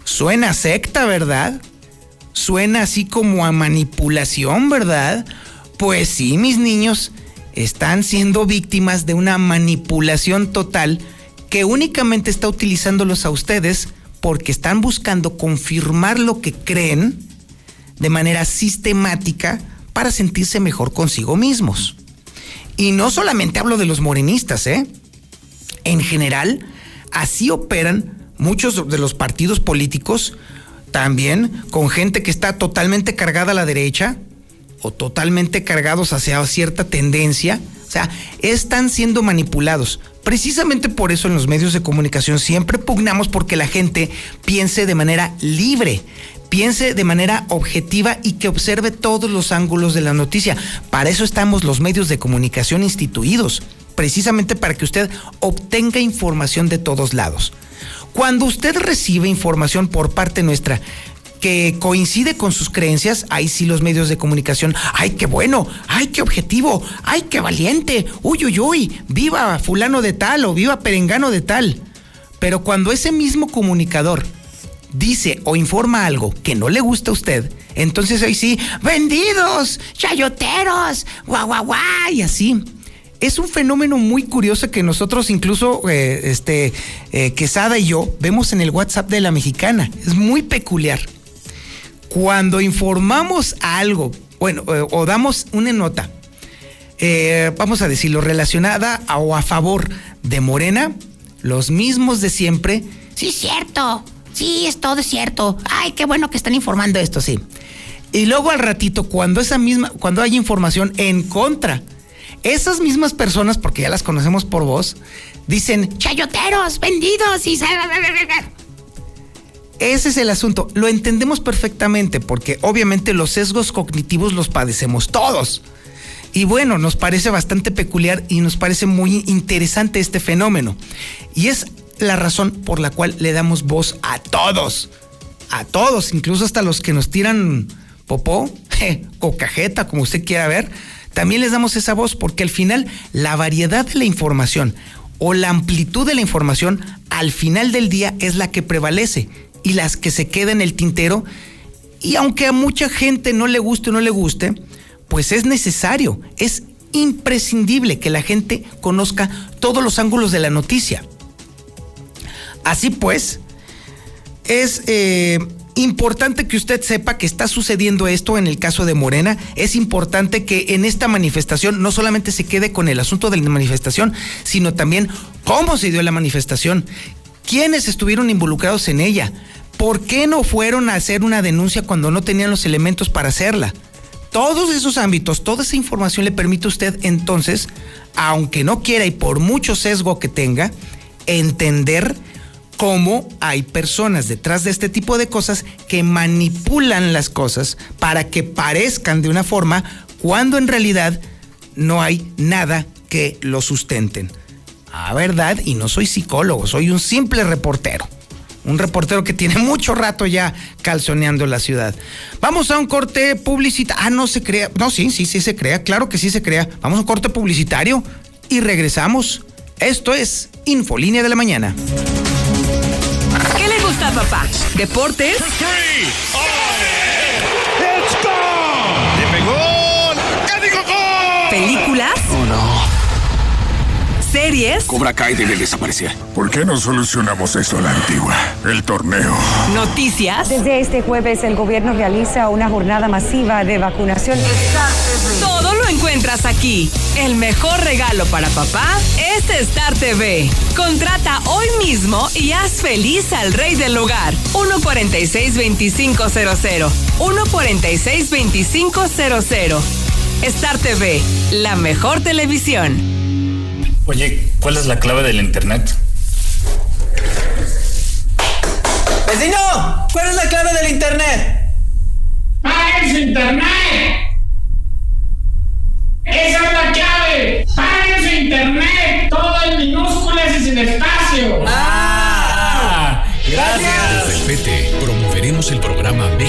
Suena secta, ¿verdad? Suena así como a manipulación, ¿verdad? Pues sí, mis niños, están siendo víctimas de una manipulación total que únicamente está utilizándolos a ustedes porque están buscando confirmar lo que creen de manera sistemática para sentirse mejor consigo mismos. Y no solamente hablo de los morenistas, ¿eh? En general, así operan muchos de los partidos políticos, también con gente que está totalmente cargada a la derecha o totalmente cargados hacia cierta tendencia. O sea, están siendo manipulados. Precisamente por eso en los medios de comunicación siempre pugnamos porque la gente piense de manera libre, piense de manera objetiva y que observe todos los ángulos de la noticia. Para eso estamos los medios de comunicación instituidos, precisamente para que usted obtenga información de todos lados. Cuando usted recibe información por parte nuestra que coincide con sus creencias, ahí sí los medios de comunicación, ay, qué bueno, ay, qué objetivo, ay, qué valiente, uy, uy, uy, viva fulano de tal o viva perengano de tal. Pero cuando ese mismo comunicador dice o informa algo que no le gusta a usted, entonces ahí sí, vendidos, chayoteros, guau, guau, guau, y así es un fenómeno muy curioso que nosotros incluso, eh, este, eh, Quesada y yo, vemos en el WhatsApp de la mexicana. Es muy peculiar. Cuando informamos algo, bueno, eh, o damos una nota, vamos a decirlo, relacionada o a favor de Morena, los mismos de siempre, sí, cierto, sí, es todo cierto, ay, qué bueno que están informando esto, sí. Y luego al ratito, cuando esa misma, cuando hay información en contra esas mismas personas, porque ya las conocemos por voz, dicen, chayoteros, vendidos y... Ese es el asunto. Lo entendemos perfectamente porque obviamente los sesgos cognitivos los padecemos todos. Y bueno, nos parece bastante peculiar y nos parece muy interesante este fenómeno. Y es la razón por la cual le damos voz a todos. A todos, incluso hasta los que nos tiran popó, o cajeta, como usted quiera ver también les damos esa voz porque al final la variedad de la información o la amplitud de la información al final del día es la que prevalece y las que se queda en el tintero y aunque a mucha gente no le guste o no le guste, pues es necesario, es imprescindible que la gente conozca todos los ángulos de la noticia. Así pues, es eh, Importante que usted sepa que está sucediendo esto en el caso de Morena. Es importante que en esta manifestación no solamente se quede con el asunto de la manifestación, sino también cómo se dio la manifestación, quiénes estuvieron involucrados en ella, por qué no fueron a hacer una denuncia cuando no tenían los elementos para hacerla. Todos esos ámbitos, toda esa información le permite a usted entonces, aunque no quiera y por mucho sesgo que tenga, entender cómo hay personas detrás de este tipo de cosas que manipulan las cosas para que parezcan de una forma cuando en realidad no hay nada que lo sustenten. A verdad, y no soy psicólogo, soy un simple reportero. Un reportero que tiene mucho rato ya calzoneando la ciudad. Vamos a un corte publicitario. Ah, no se crea. No, sí, sí, sí se crea. Claro que sí se crea. Vamos a un corte publicitario y regresamos. Esto es Infolínea de la Mañana papá? ¿Deportes? ¿Series? Cobra Kai debe desaparecer. ¿Por qué no solucionamos eso a la antigua? El torneo. ¿Noticias? Desde este jueves el gobierno realiza una jornada masiva de vacunación. Todo lo encuentras aquí. El mejor regalo para papá es Star TV. Contrata hoy mismo y haz feliz al rey del hogar. 146-2500. 146-2500. Star TV, la mejor televisión. Oye, ¿cuál es la clave del internet? ¡Vecino! ¿Cuál es la clave del internet? ¡Pague su internet! ¡Esa es la clave! ¡Pague su internet!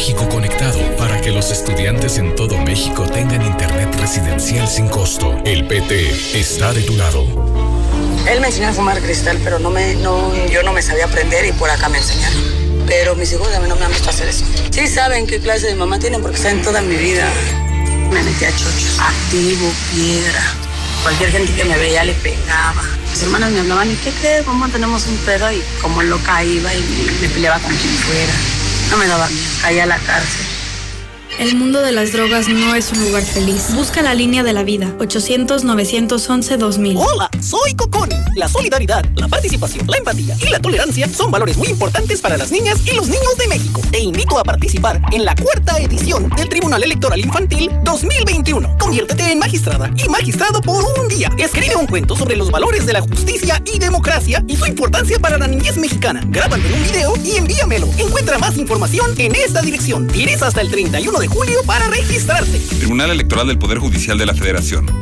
México Conectado para que los estudiantes en todo México tengan internet residencial sin costo. El PT está de tu lado. Él me enseñó a fumar cristal, pero no me, no, yo no me sabía aprender y por acá me enseñaron. Pero mis hijos a mí no me han visto hacer eso. Sí saben qué clase de mamá tienen porque saben toda mi vida. Me metí a chochos, activo, piedra Cualquier gente que me veía le pegaba. Mis hermanas me hablaban, ¿y qué crees? ¿Cómo tenemos un pedo? Y como loca iba y me peleaba con quien fuera. No me daba miedo, caía a la cárcel. El mundo de las drogas no es un lugar feliz. Busca la línea de la vida. 800-911-2000. Hola, soy Coconi. La solidaridad, la participación, la empatía y la tolerancia son valores muy importantes para las niñas y los niños de México. Te invito a participar en la cuarta edición del Tribunal Electoral Infantil 2021. Conviértete en magistrada y magistrado por un día. Escribe un cuento sobre los valores de la justicia y democracia y su importancia para la niñez mexicana. Grábalo en un video y envíamelo. Encuentra más información en esta dirección. Tienes hasta el 31 de julio para registrarte. Tribunal Electoral del Poder Judicial de la Federación.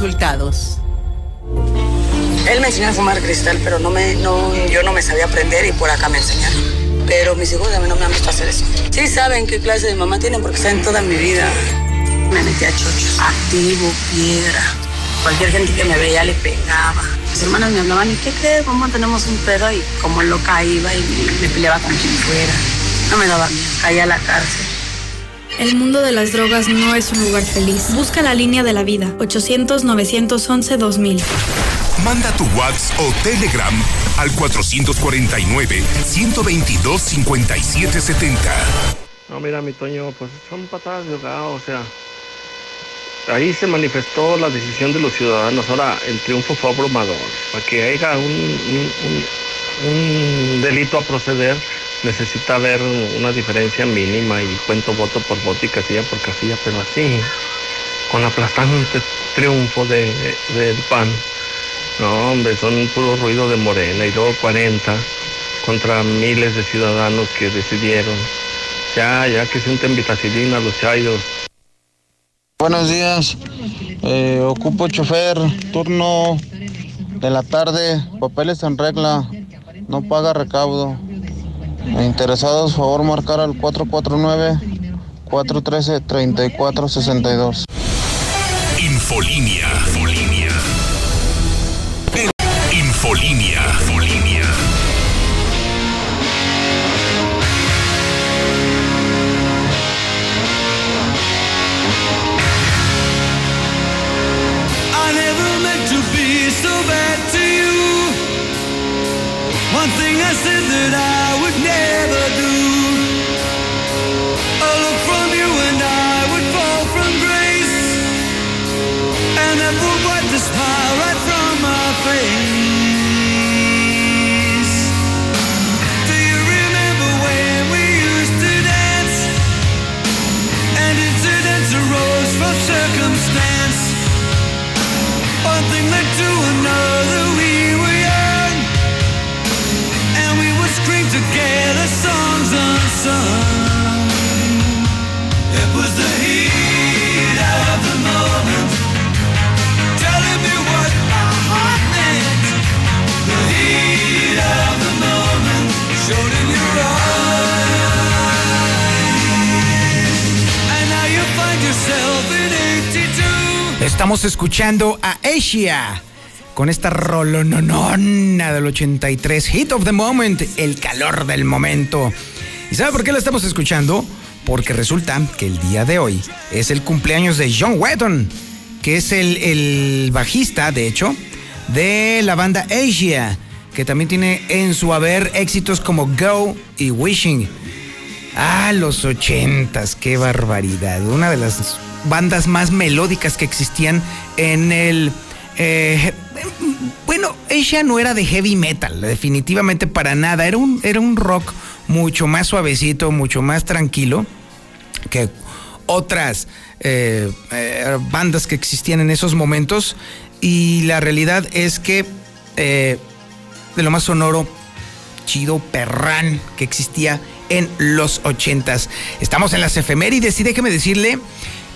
resultados. Él me enseñó a fumar cristal, pero no me, no, yo no me sabía aprender y por acá me enseñaron. Pero mis hijos a mí no me han visto hacer eso. Sí saben qué clase de mamá tienen porque saben toda mi vida. Me metí a chochos, activo, piedra. Cualquier gente que me veía le pegaba. Mis hermanas me hablaban, ¿y qué crees? ¿Cómo tenemos un pedo? Y como loca iba y me, me peleaba con quien fuera. No me daba miedo, caía a la cárcel. El mundo de las drogas no es un lugar feliz. Busca la línea de la vida. 800-911-2000. Manda tu WhatsApp o Telegram al 449-122-5770. No, mira, mi Toño, pues son patadas de ahogado, o sea. Ahí se manifestó la decisión de los ciudadanos. Ahora el triunfo fue abrumador. Para que haya un, un, delito a proceder, necesita haber una diferencia mínima y cuento voto por voto y casilla por casilla, pero así, con aplastante triunfo del de, de PAN. No, hombre, son puro ruido de Morena y luego 40 contra miles de ciudadanos que decidieron. Ya, ya que se unten vitacilina los chayos. Buenos días, eh, ocupo chofer, turno de la tarde, papeles en regla, no paga recaudo. Interesados, favor marcar al 449-413-3462. Infolínea. Infolínea. Infolínea. Escuchando a Asia con esta rolononona del 83, Hit of the Moment, el calor del momento. ¿Y sabe por qué la estamos escuchando? Porque resulta que el día de hoy es el cumpleaños de John Wetton, que es el, el bajista, de hecho, de la banda Asia, que también tiene en su haber éxitos como Go y Wishing. Ah, los ochentas, qué barbaridad. Una de las bandas más melódicas que existían en el... eh, bueno, ella no era de heavy metal, definitivamente para nada. Era un, era un rock mucho más suavecito, mucho más tranquilo que otras eh, eh, bandas que existían en esos momentos. Y la realidad es que de lo más sonoro, chido, perrán que existía en los ochentas. Estamos en las efemérides y déjeme decirle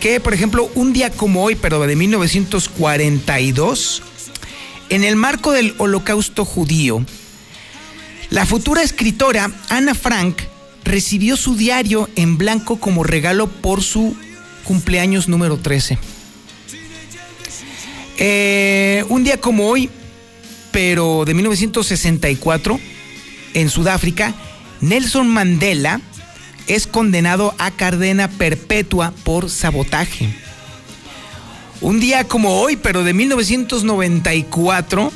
que, por ejemplo, un día como hoy, pero de 1942, En el marco del holocausto judío, la futura escritora Ana Frank recibió su diario en blanco como regalo por su cumpleaños número 13. Eh, un día como hoy, pero de 1964, en Sudáfrica, Nelson Mandela es condenado a cadena perpetua por sabotaje. Un día como hoy, pero de 1994,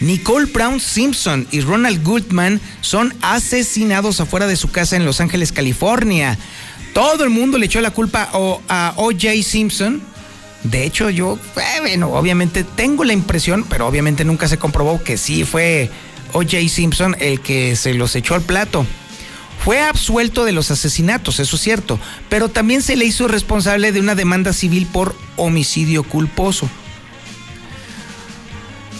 Nicole Brown Simpson y Ronald Goodman son asesinados afuera de su casa en Los Ángeles, California. Todo el mundo le echó la culpa a O.J. Simpson. De hecho, yo, eh, bueno, obviamente tengo la impresión, pero obviamente nunca se comprobó que sí fue O.J. Simpson el que se los echó al plato. Fue absuelto de los asesinatos, eso es cierto, pero también se le hizo responsable de una demanda civil por homicidio culposo.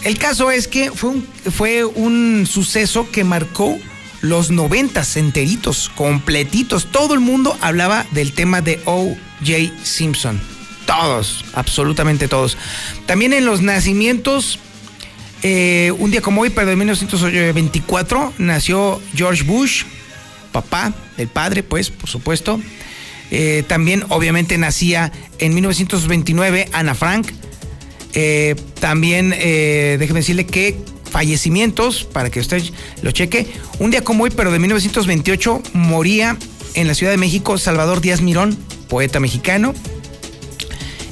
El caso es que fue un, fue un suceso que marcó los noventas enteritos, completitos. Todo el mundo hablaba del tema de O.J. Simpson. Todos, absolutamente todos. También en los nacimientos, eh, un día como hoy, pero en 1924, nació George Bush, papá, el padre, pues, por supuesto. Eh, también, obviamente, nacía en 1929 Ana Frank. Eh, también, eh, déjeme decirle que fallecimientos, para que usted lo cheque. Un día como hoy, pero de 1928, moría en la Ciudad de México Salvador Díaz Mirón, poeta mexicano.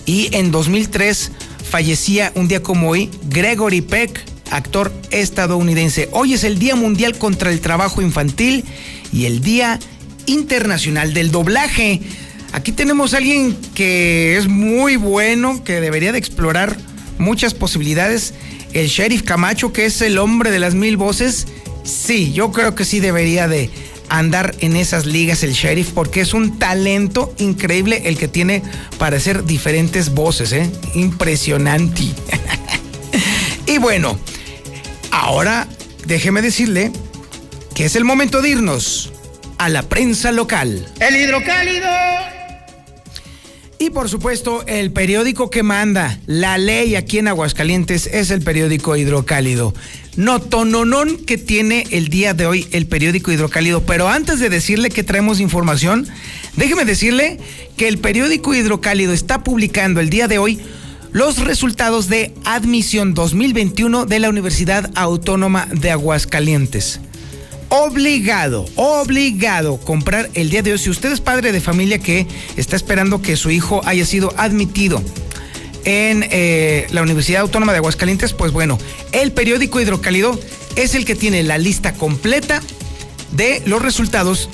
Y en 2003 fallecía un día como hoy Gregory Peck, actor estadounidense. Hoy es el Día Mundial contra el Trabajo Infantil y el Día Internacional del Doblaje. Aquí tenemos a alguien que es muy bueno, que debería de explorar muchas posibilidades. El sheriff Camacho, que es el hombre de las mil voces. Sí, yo creo que sí debería de andar en esas ligas el sheriff porque es un talento increíble el que tiene para hacer diferentes voces, ¿eh? Impresionante. y bueno, ahora déjeme decirle que es el momento de irnos a la prensa local. El hidrocálido. Y por supuesto, el periódico que manda la ley aquí en Aguascalientes es el periódico Hidrocálido. Notononón que tiene el día de hoy el periódico Hidrocálido. Pero antes de decirle que traemos información, déjeme decirle que el periódico Hidrocálido está publicando el día de hoy los resultados de admisión 2021 de la Universidad Autónoma de Aguascalientes obligado, obligado comprar el día de hoy. Si usted es padre de familia que está esperando que su hijo haya sido admitido en eh, la Universidad Autónoma de Aguascalientes, pues bueno, el periódico Hidrocálido es el que tiene la lista completa de los resultados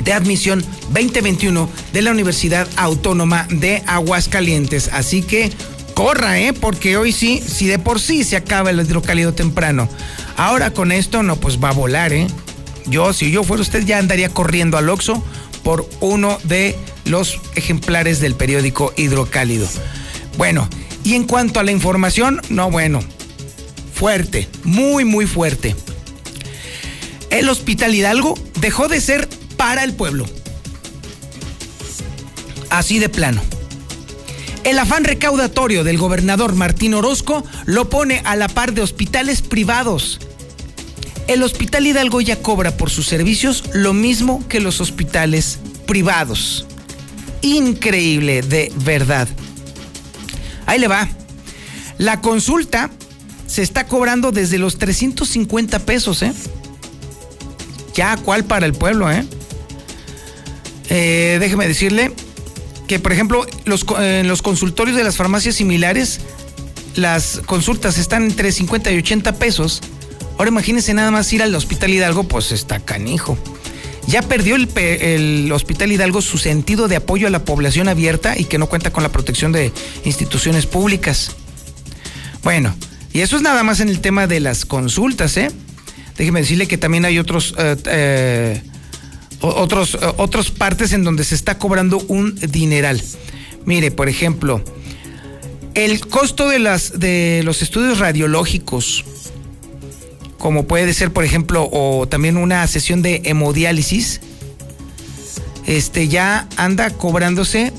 de admisión 2021 de la Universidad Autónoma de Aguascalientes. Así que corra, ¿eh? Porque hoy sí, si de por sí se acaba el hidrocálido temprano. Ahora con esto, no, pues va a volar, ¿eh? Yo, si yo fuera usted, ya andaría corriendo al Oxxo por uno de los ejemplares del periódico Hidrocálido. Bueno, y en cuanto a la información, no, bueno, fuerte, muy, muy fuerte. El Hospital Hidalgo dejó de ser para el pueblo. Así de plano. El afán recaudatorio del gobernador Martín Orozco lo pone a la par de hospitales privados. El Hospital Hidalgo ya cobra por sus servicios lo mismo que los hospitales privados. Increíble, de verdad. Ahí le va. La consulta se está cobrando desde los 350 pesos, ¿eh? Ya, ¿cuál para el pueblo, eh? Eh déjeme decirle que, por ejemplo, los, en los consultorios de las farmacias similares, las consultas están entre 50 y 80 pesos. Ahora imagínense nada más ir al Hospital Hidalgo, pues está canijo. Ya perdió el, el, Hospital Hidalgo su sentido de apoyo a la población abierta y que no cuenta con la protección de instituciones públicas. Bueno, y eso es nada más en el tema de las consultas, ¿eh? Déjeme decirle que también hay otros, eh, eh, otros, otros partes en donde se está cobrando un dineral. Mire, por ejemplo, el costo de, las, de los estudios radiológicos, como puede ser, por ejemplo, o también una sesión de hemodiálisis, este ya anda cobrándose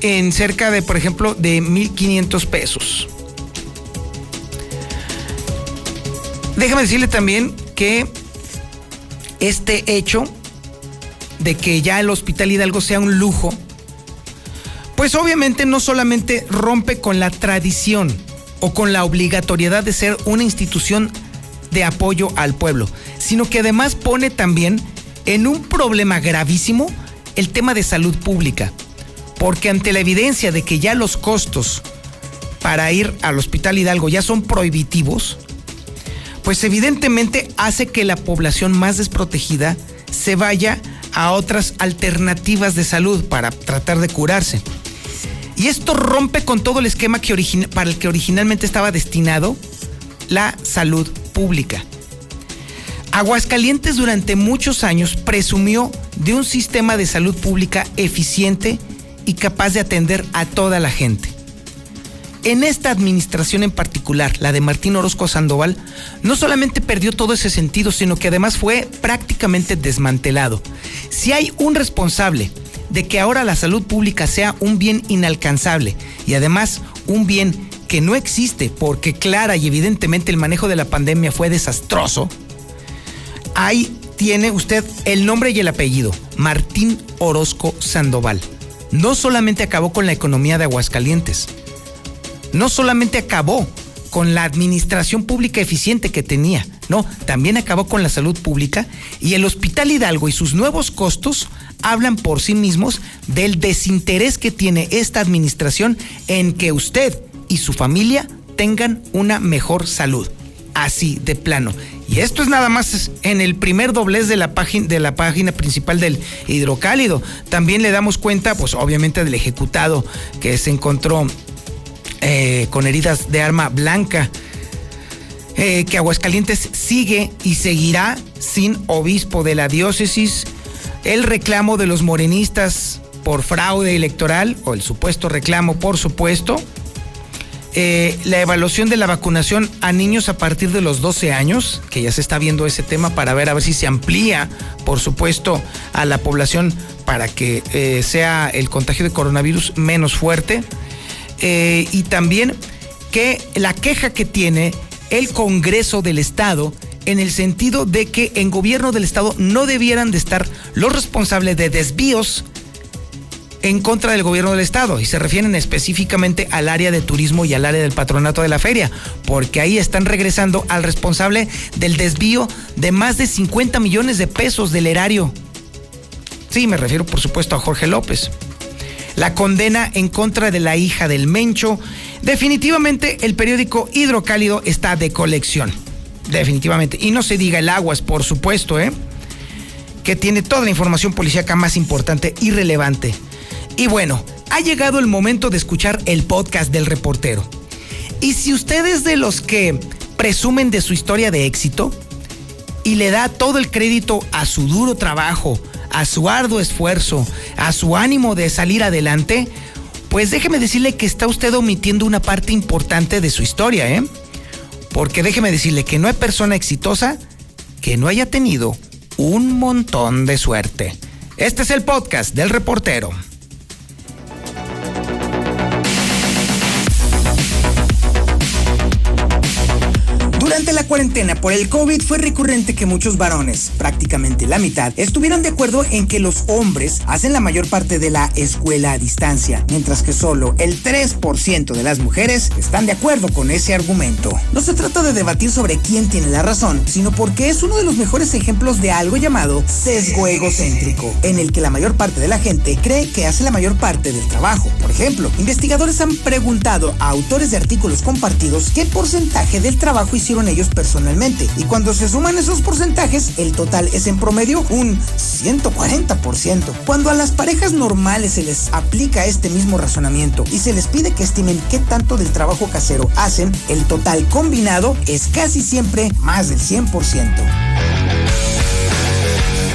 en cerca de, por ejemplo, de 1.500 pesos. Déjame decirle también que este hecho de que ya el Hospital Hidalgo sea un lujo, pues obviamente no solamente rompe con la tradición o con la obligatoriedad de ser una institución de apoyo al pueblo, sino que además pone también en un problema gravísimo el tema de salud pública, porque ante la evidencia de que ya los costos para ir al Hospital Hidalgo ya son prohibitivos, pues evidentemente hace que la población más desprotegida se vaya a otras alternativas de salud para tratar de curarse. Y esto rompe con todo el esquema que para el que originalmente estaba destinado la salud pública. Aguascalientes durante muchos años presumió de un sistema de salud pública eficiente y capaz de atender a toda la gente. En esta administración en particular, la de Martín Orozco Sandoval, no solamente perdió todo ese sentido, sino que además fue prácticamente desmantelado. Si hay un responsable de que ahora la salud pública sea un bien inalcanzable y además un bien que no existe porque clara y evidentemente el manejo de la pandemia fue desastroso, ahí tiene usted el nombre y el apellido, Martín Orozco Sandoval. No solamente acabó con la economía de Aguascalientes, no solamente acabó con la administración pública eficiente que tenía, no, también acabó con la salud pública y el Hospital Hidalgo y sus nuevos costos hablan por sí mismos del desinterés que tiene esta administración en que usted y su familia tengan una mejor salud. Así de plano. Y esto es nada más en el primer doblez de la, página, de la página principal del hidrocálido. También le damos cuenta, pues obviamente, del ejecutado que se encontró eh, con heridas de arma blanca. Eh, que Aguascalientes sigue y seguirá sin obispo de la diócesis. El reclamo de los morenistas por fraude electoral, o el supuesto reclamo, por supuesto. Eh, la evaluación de la vacunación a niños a partir de los 12 años, que ya se está viendo ese tema para ver a ver si se amplía, por supuesto, a la población para que sea el contagio de coronavirus menos fuerte. Eh, y también que la queja que tiene el Congreso del Estado en el sentido de que en gobierno del Estado no debieran de estar los responsables de desvíos en contra del gobierno del Estado y se refieren específicamente al área de turismo y al área del patronato de la feria, porque ahí están regresando al responsable del desvío de más de 50 millones de pesos del erario. Sí, me refiero por supuesto a Jorge López la condena en contra de la hija del Mencho. Definitivamente el periódico Hidrocálido está de colección. Definitivamente. Y no se diga el Aguas, por supuesto, ¿eh? Que tiene toda la información policíaca más importante y relevante. Y bueno, ha llegado el momento de escuchar el podcast del reportero. Y si usted es de los que presumen de su historia de éxito y le da todo el crédito a su duro trabajo, a su arduo esfuerzo, a su ánimo de salir adelante, pues déjeme decirle que está usted omitiendo una parte importante de su historia, ¿eh? Porque déjeme decirle que no hay persona exitosa que no haya tenido un montón de suerte. Este es el podcast del reportero. Durante la cuarentena por el COVID fue recurrente que muchos varones, prácticamente la mitad, estuvieran de acuerdo en que los hombres hacen la mayor parte de la escuela a distancia, mientras que solo el 3% de las mujeres están de acuerdo con ese argumento. No se trata de debatir sobre quién tiene la razón, sino porque es uno de los mejores ejemplos de algo llamado sesgo egocéntrico, en el que la mayor parte de la gente cree que hace la mayor parte del trabajo. Por ejemplo, investigadores han preguntado a autores de artículos compartidos qué porcentaje del trabajo hicieron ellos personalmente. Y cuando se suman esos porcentajes, el total es en promedio un 140%. Cuando a las parejas normales se les aplica este mismo razonamiento y se les pide que estimen qué tanto del trabajo casero hacen, el total combinado es casi siempre más del 100%.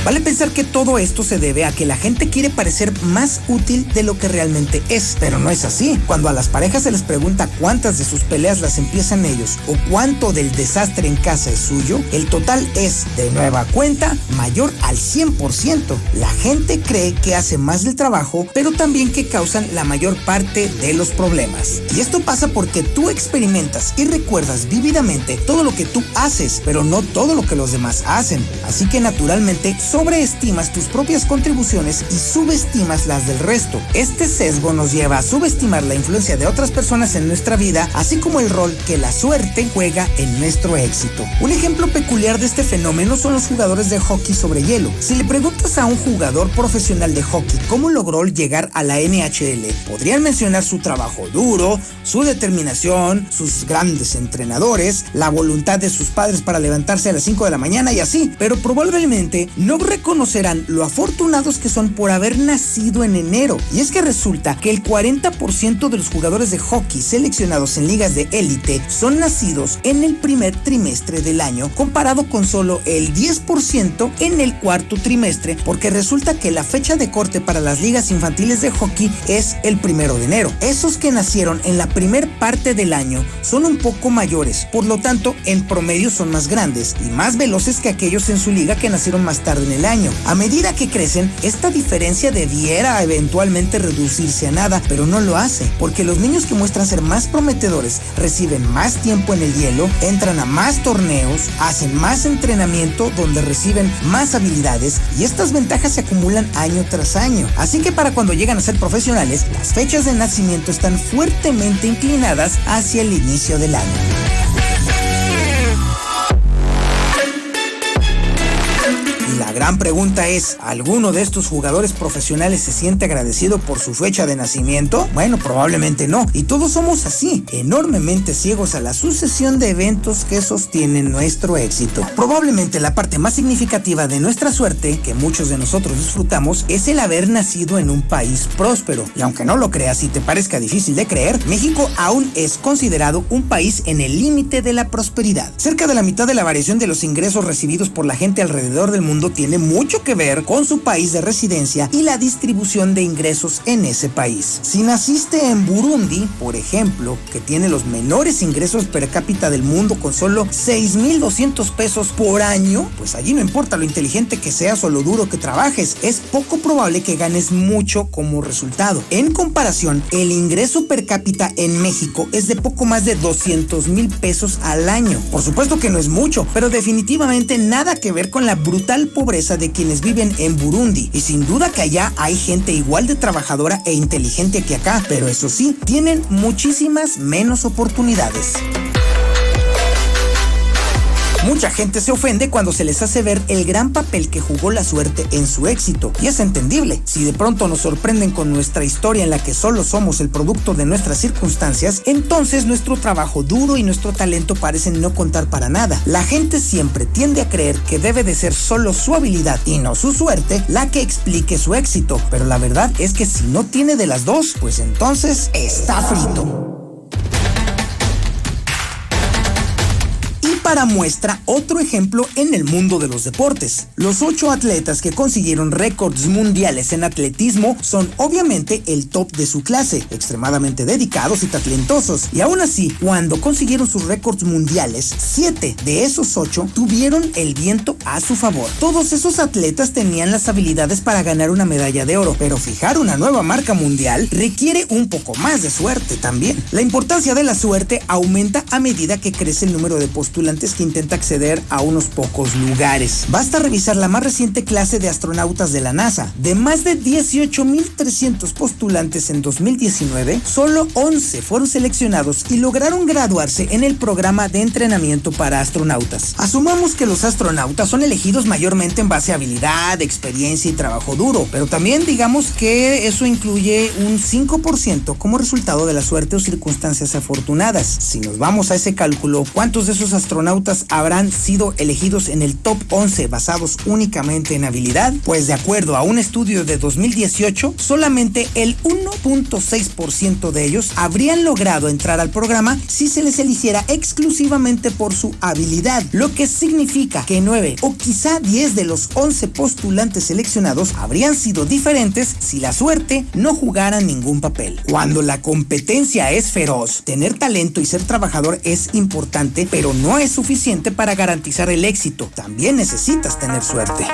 Vale pensar que todo esto se debe a que la gente quiere parecer más útil de lo que realmente es, pero no es así. Cuando a las parejas se les pregunta cuántas de sus peleas las empiezan ellos o cuánto del desastre en casa es suyo, el total es, de nueva cuenta, mayor al 100%. La gente cree que hace más del trabajo, pero también que causan la mayor parte de los problemas. Y esto pasa porque tú experimentas y recuerdas vívidamente todo lo que tú haces, pero no todo lo que los demás hacen. Así que naturalmente sobreestimas tus propias contribuciones y subestimas las del resto. Este sesgo nos lleva a subestimar la influencia de otras personas en nuestra vida, así como el rol que la suerte juega en nuestro éxito. Un ejemplo peculiar de este fenómeno son los jugadores de hockey sobre hielo. Si le preguntas a un jugador profesional de hockey cómo logró llegar a la NHL, podrían mencionar su trabajo duro, su determinación, sus grandes entrenadores, la voluntad de sus padres para levantarse a las 5 de la mañana y así, pero probablemente no reconocerán lo afortunados que son por haber nacido en enero. Y es que resulta que el 40% de los jugadores de hockey seleccionados en ligas de élite son nacidos en el primer trimestre del año, comparado con solo el 10% en el cuarto trimestre, porque resulta que la fecha de corte para las ligas infantiles de hockey es el primero de enero. Esos que nacieron en la primer parte del año son un poco mayores, por lo tanto, en promedio son más grandes y más veloces que aquellos en su liga que nacieron más tarde el año. A medida que crecen, esta diferencia debiera eventualmente reducirse a nada, pero no lo hace, porque los niños que muestran ser más prometedores reciben más tiempo en el hielo, entran a más torneos, hacen más entrenamiento donde reciben más habilidades y estas ventajas se acumulan año tras año. Así que para cuando llegan a ser profesionales, las fechas de nacimiento están fuertemente inclinadas hacia el inicio del año. Gran pregunta es, ¿alguno de estos jugadores profesionales se siente agradecido por su fecha de nacimiento? Bueno, probablemente no. Y todos somos así, enormemente ciegos a la sucesión de eventos que sostienen nuestro éxito. Probablemente la parte más significativa de nuestra suerte, que muchos de nosotros disfrutamos, es el haber nacido en un país próspero. Y aunque no lo creas y te parezca difícil de creer, México aún es considerado un país en el límite de la prosperidad. Cerca de la mitad de la variación de los ingresos recibidos por la gente alrededor del mundo tiene mucho que ver con su país de residencia y la distribución de ingresos en ese país. Si naciste en Burundi, por ejemplo, que tiene los menores ingresos per cápita del mundo con solo 6.200 pesos por año, pues allí no importa lo inteligente que seas o lo duro que trabajes, es poco probable que ganes mucho como resultado. En comparación, el ingreso per cápita en México es de poco más de 200 mil pesos al año. Por supuesto que no es mucho, pero definitivamente nada que ver con la brutal pobreza de quienes viven en Burundi. Y sin duda que allá hay gente igual de trabajadora e inteligente que acá, pero eso sí, tienen muchísimas menos oportunidades. Mucha gente se ofende cuando se les hace ver el gran papel que jugó la suerte en su éxito. Y es entendible. Si de pronto nos sorprenden con nuestra historia en la que solo somos el producto de nuestras circunstancias, entonces nuestro trabajo duro y nuestro talento parecen no contar para nada. La gente siempre tiende a creer que debe de ser solo su habilidad y no su suerte la que explique su éxito. Pero la verdad es que si no tiene de las dos, pues entonces está frito. Para muestra otro ejemplo en el mundo de los deportes. Los ocho atletas que consiguieron récords mundiales en atletismo son obviamente el top de su clase, extremadamente dedicados y talentosos. Y aún así, cuando consiguieron sus récords mundiales, siete de esos ocho tuvieron el viento a su favor. Todos esos atletas tenían las habilidades para ganar una medalla de oro, pero fijar una nueva marca mundial requiere un poco más de suerte también. La importancia de la suerte aumenta a medida que crece el número de postulantes que intenta acceder a unos pocos lugares. Basta revisar la más reciente clase de astronautas de la NASA. De más de 18.300 postulantes en 2019, solo 11 fueron seleccionados y lograron graduarse en el programa de entrenamiento para astronautas. Asumamos que los astronautas son elegidos mayormente en base a habilidad, experiencia y trabajo duro, pero también digamos que eso incluye un 5% como resultado de la suerte o circunstancias afortunadas. Si nos vamos a ese cálculo, ¿cuántos de esos astronautas astronautas habrán sido elegidos en el top 11 basados únicamente en habilidad? Pues de acuerdo a un estudio de 2018, solamente el 1.6% de ellos habrían logrado entrar al programa si se les eligiera exclusivamente por su habilidad, lo que significa que 9 o quizá 10 de los 11 postulantes seleccionados habrían sido diferentes si la suerte no jugara ningún papel. Cuando la competencia es feroz, tener talento y ser trabajador es importante, pero no es suficiente para garantizar el éxito. También necesitas tener suerte.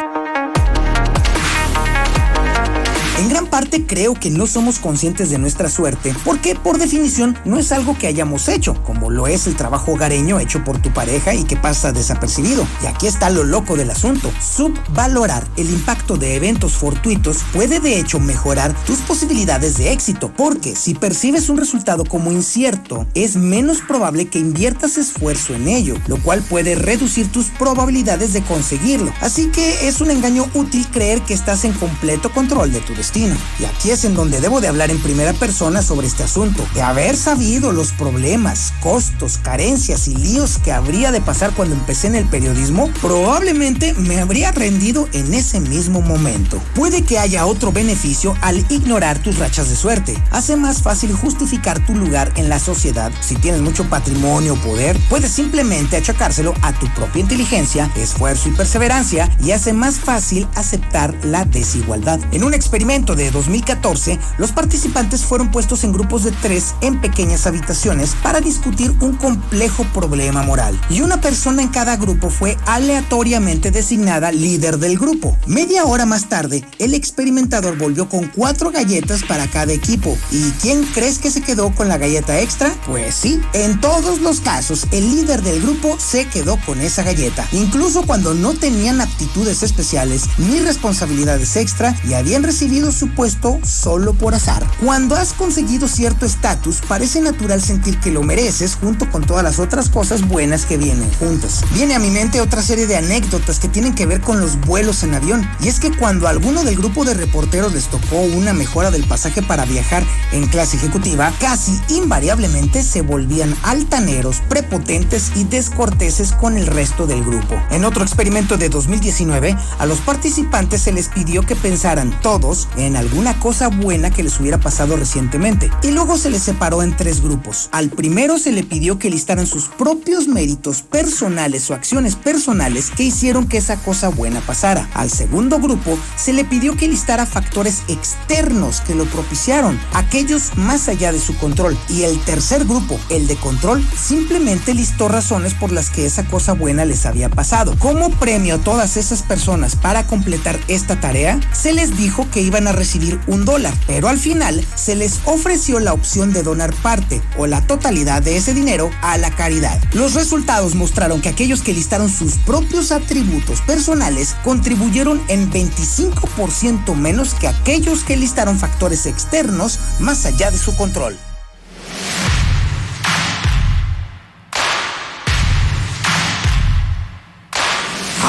En gran parte creo que no somos conscientes de nuestra suerte porque por definición no es algo que hayamos hecho, como lo es el trabajo hogareño hecho por tu pareja y que pasa desapercibido. Y aquí está lo loco del asunto. Subvalorar el impacto de eventos fortuitos puede de hecho mejorar tus posibilidades de éxito, porque si percibes un resultado como incierto, es menos probable que inviertas esfuerzo en ello, lo cual puede reducir tus probabilidades de conseguirlo. Así que es un engaño útil creer que estás en completo control de tu destino. Y aquí es en donde debo de hablar en primera persona sobre este asunto. De haber sabido los problemas, costos, carencias y líos que habría de pasar cuando empecé en el periodismo, probablemente me habría rendido en ese mismo momento. Puede que haya otro beneficio al ignorar tus rachas de suerte. Hace más fácil justificar tu lugar en la sociedad. Si tienes mucho patrimonio o poder, puedes simplemente achacárselo a tu propia inteligencia, esfuerzo y perseverancia y hace más fácil aceptar la desigualdad. En un experimento de 2014, los participantes fueron puestos en grupos de tres en pequeñas habitaciones para discutir un complejo problema moral. Y una persona en cada grupo fue aleatoriamente designada líder del grupo. Media hora más tarde, el experimentador volvió con cuatro galletas para cada equipo. ¿Y quién crees que se quedó con la galleta extra? Pues sí, en todos los casos, el líder del grupo se quedó con esa galleta. Incluso cuando no tenían aptitudes especiales ni responsabilidades extra y habían recibido su puesto solo por azar. Cuando has conseguido cierto estatus, parece natural sentir que lo mereces junto con todas las otras cosas buenas que vienen juntas. Viene a mi mente otra serie de anécdotas que tienen que ver con los vuelos en avión. Y es que cuando alguno del grupo de reporteros les tocó una mejora del pasaje para viajar en clase ejecutiva, casi invariablemente se volvían altaneros, prepotentes y descorteses con el resto del grupo. En otro experimento de 2019, a los participantes se les pidió que pensaran todos en alguna cosa buena que les hubiera pasado recientemente. Y luego se les separó en tres grupos. Al primero se le pidió que listaran sus propios méritos personales o acciones personales que hicieron que esa cosa buena pasara. Al segundo grupo se le pidió que listara factores externos que lo propiciaron, aquellos más allá de su control. Y el tercer grupo, el de control, simplemente listó razones por las que esa cosa buena les había pasado. Como premio a todas esas personas para completar esta tarea, se les dijo que iban a recibir un dólar, pero al final se les ofreció la opción de donar parte o la totalidad de ese dinero a la caridad. Los resultados mostraron que aquellos que listaron sus propios atributos personales contribuyeron en 25% menos que aquellos que listaron factores externos más allá de su control.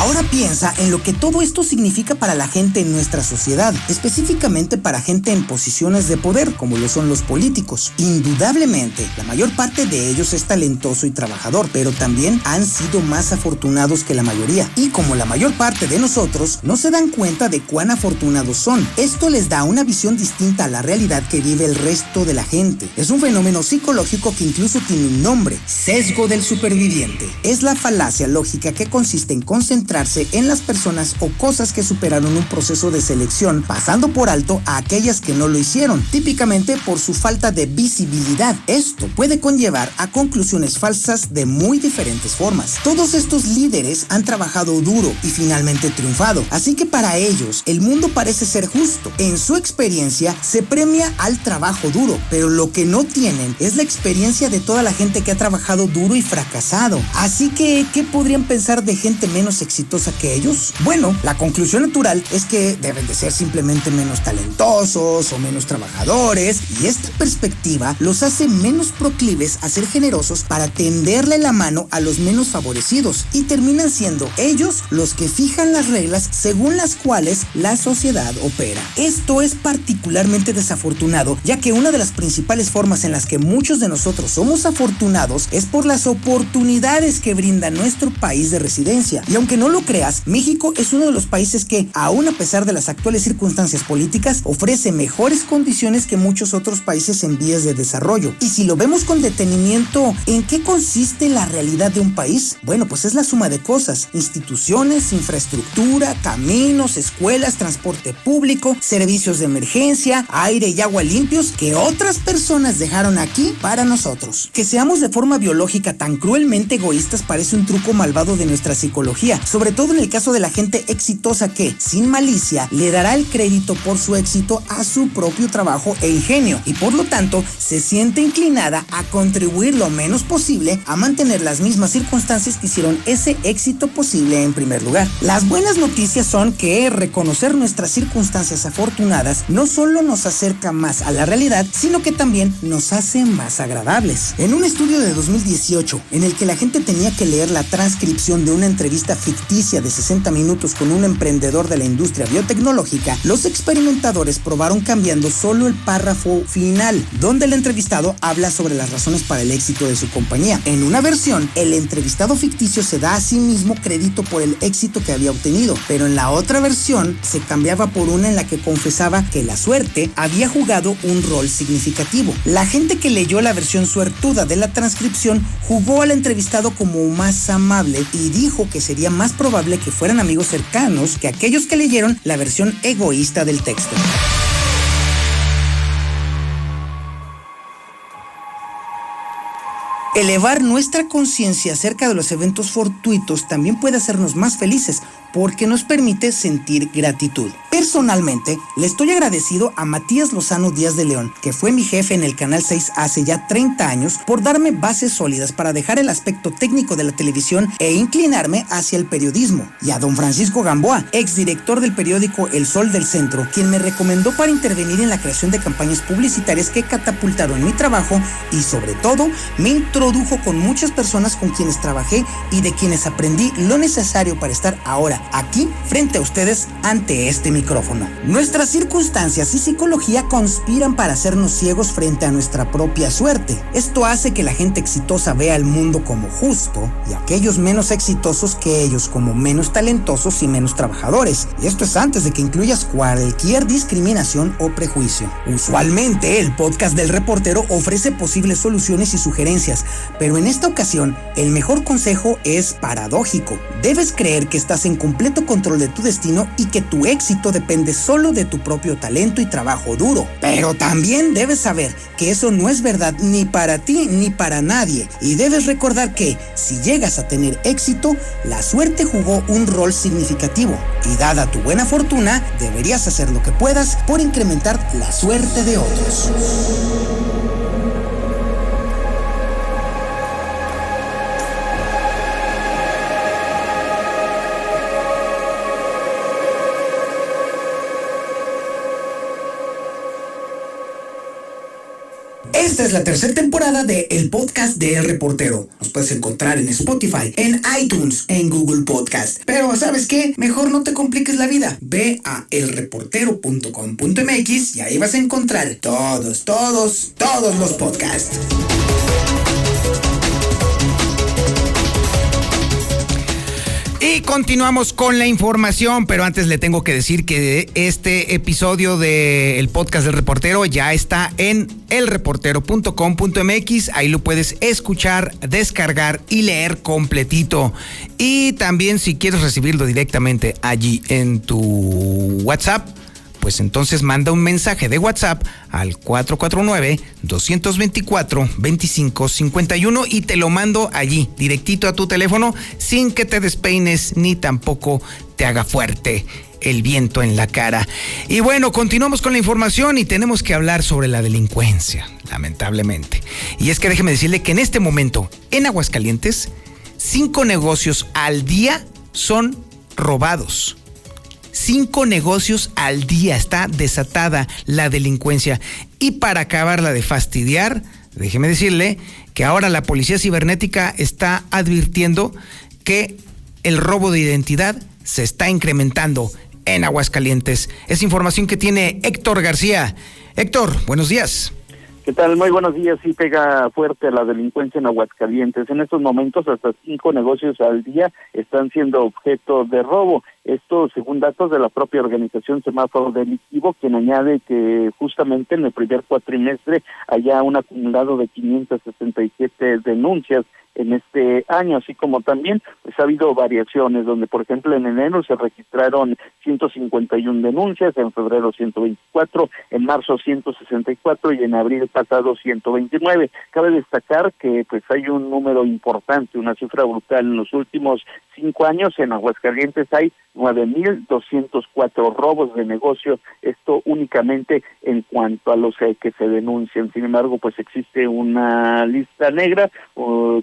Ahora piensa en lo que todo esto significa para la gente en nuestra sociedad, específicamente para gente en posiciones de poder, como lo son los políticos. Indudablemente, la mayor parte de ellos es talentoso y trabajador, pero también han sido más afortunados que la mayoría. Y como la mayor parte de nosotros, no se dan cuenta de cuán afortunados son. Esto les da una visión distinta a la realidad que vive el resto de la gente. Es un fenómeno psicológico que incluso tiene un nombre, sesgo del superviviente. Es la falacia lógica que consiste en concentrar en las personas o cosas que superaron un proceso de selección, pasando por alto a aquellas que no lo hicieron, típicamente por su falta de visibilidad. Esto puede conllevar a conclusiones falsas de muy diferentes formas. Todos estos líderes han trabajado duro y finalmente triunfado, así que para ellos el mundo parece ser justo. En su experiencia se premia al trabajo duro, pero lo que no tienen es la experiencia de toda la gente que ha trabajado duro y fracasado. Así que, ¿qué podrían pensar de gente menos experiencia? Exitosa que ellos? Bueno, la conclusión natural es que deben de ser simplemente menos talentosos o menos trabajadores y esta perspectiva los hace menos proclives a ser generosos para tenderle la mano a los menos favorecidos y terminan siendo ellos los que fijan las reglas según las cuales la sociedad opera. Esto es particularmente desafortunado ya que una de las principales formas en las que muchos de nosotros somos afortunados es por las oportunidades que brinda nuestro país de residencia. Y aunque no lo creas, México es uno de los países que, aún a pesar de las actuales circunstancias políticas, ofrece mejores condiciones que muchos otros países en vías de desarrollo. Y si lo vemos con detenimiento, ¿en qué consiste la realidad de un país? Bueno, pues es la suma de cosas, instituciones, infraestructura, caminos, escuelas, transporte público, servicios de emergencia, aire y agua limpios que otras personas dejaron aquí para nosotros. Que seamos de forma biológica tan cruelmente egoístas parece un truco malvado de nuestra psicología, todo en el caso de la gente exitosa que, sin malicia, le dará el crédito por su éxito a su propio trabajo e ingenio y por lo tanto se siente inclinada a contribuir lo menos posible a mantener las mismas circunstancias que hicieron ese éxito posible en primer lugar. Las buenas noticias son que reconocer nuestras circunstancias afortunadas no solo nos acerca más a la realidad, sino que también nos hace más agradables. En un estudio de 2018, en el que la gente tenía que leer la transcripción de una entrevista ficticia de 60 minutos con un emprendedor de la industria biotecnológica, los experimentadores probaron cambiando solo el párrafo final, donde el entrevistado habla sobre las razones para el éxito de su compañía. En una versión, el entrevistado ficticio se da a sí mismo crédito por el éxito que había obtenido, pero en la otra versión se cambiaba por una en la que confesaba que la suerte había jugado un rol significativo. La gente que leyó la versión suertuda de la transcripción jugó al entrevistado como más amable y dijo que sería más probable que fueran amigos cercanos que aquellos que leyeron la versión egoísta del texto. Elevar nuestra conciencia acerca de los eventos fortuitos también puede hacernos más felices porque nos permite sentir gratitud. Personalmente, le estoy agradecido a Matías Lozano Díaz de León, que fue mi jefe en el Canal 6 hace ya 30 años, por darme bases sólidas para dejar el aspecto técnico de la televisión e inclinarme hacia el periodismo. Y a don Francisco Gamboa, exdirector del periódico El Sol del Centro, quien me recomendó para intervenir en la creación de campañas publicitarias que catapultaron mi trabajo y sobre todo me introdujo con muchas personas con quienes trabajé y de quienes aprendí lo necesario para estar ahora aquí frente a ustedes ante este micrófono. Nuestras circunstancias y psicología conspiran para hacernos ciegos frente a nuestra propia suerte. Esto hace que la gente exitosa vea el mundo como justo y aquellos menos exitosos que ellos como menos talentosos y menos trabajadores. Y esto es antes de que incluyas cualquier discriminación o prejuicio. Usualmente el podcast del reportero ofrece posibles soluciones y sugerencias, pero en esta ocasión el mejor consejo es paradójico. Debes creer que estás en completo control de tu destino y que tu éxito depende solo de tu propio talento y trabajo duro. Pero también debes saber que eso no es verdad ni para ti ni para nadie. Y debes recordar que si llegas a tener éxito, la suerte jugó un rol significativo. Y dada tu buena fortuna, deberías hacer lo que puedas por incrementar la suerte de otros. Esta es la tercera temporada de El Podcast de El Reportero. Nos puedes encontrar en Spotify, en iTunes, en Google Podcast. Pero ¿sabes qué? Mejor no te compliques la vida. Ve a elreportero.com.mx y ahí vas a encontrar todos, todos, todos los podcasts. Y continuamos con la información, pero antes le tengo que decir que este episodio del podcast del reportero ya está en elreportero.com.mx. Ahí lo puedes escuchar, descargar y leer completito. Y también si quieres recibirlo directamente allí en tu WhatsApp pues entonces manda un mensaje de WhatsApp al 449-224-2551 y te lo mando allí, directito a tu teléfono, sin que te despeines ni tampoco te haga fuerte el viento en la cara. Y bueno, continuamos con la información y tenemos que hablar sobre la delincuencia, lamentablemente. Y es que déjeme decirle que en este momento, en Aguascalientes, cinco negocios al día son robados. Cinco negocios al día está desatada la delincuencia. Y para acabarla de fastidiar, déjeme decirle que ahora la policía cibernética está advirtiendo que el robo de identidad se está incrementando en Aguascalientes. Es información que tiene Héctor García. Héctor, buenos días. ¿Qué tal? Muy buenos días. Sí pega fuerte la delincuencia en Aguascalientes. En estos momentos hasta cinco negocios al día están siendo objeto de robo. Esto según datos de la propia organización Semáforo Delictivo, quien añade que justamente en el primer cuatrimestre haya un acumulado de 567 denuncias en este año, así como también pues ha habido variaciones donde por ejemplo en enero se registraron 151 denuncias, en febrero 124, en marzo 164 y en abril pasado 129. Cabe destacar que pues hay un número importante, una cifra brutal en los últimos cinco años en Aguascalientes hay 9.204 robos de negocio, esto únicamente en cuanto a los eh, que se denuncian. Sin embargo, pues existe una lista negra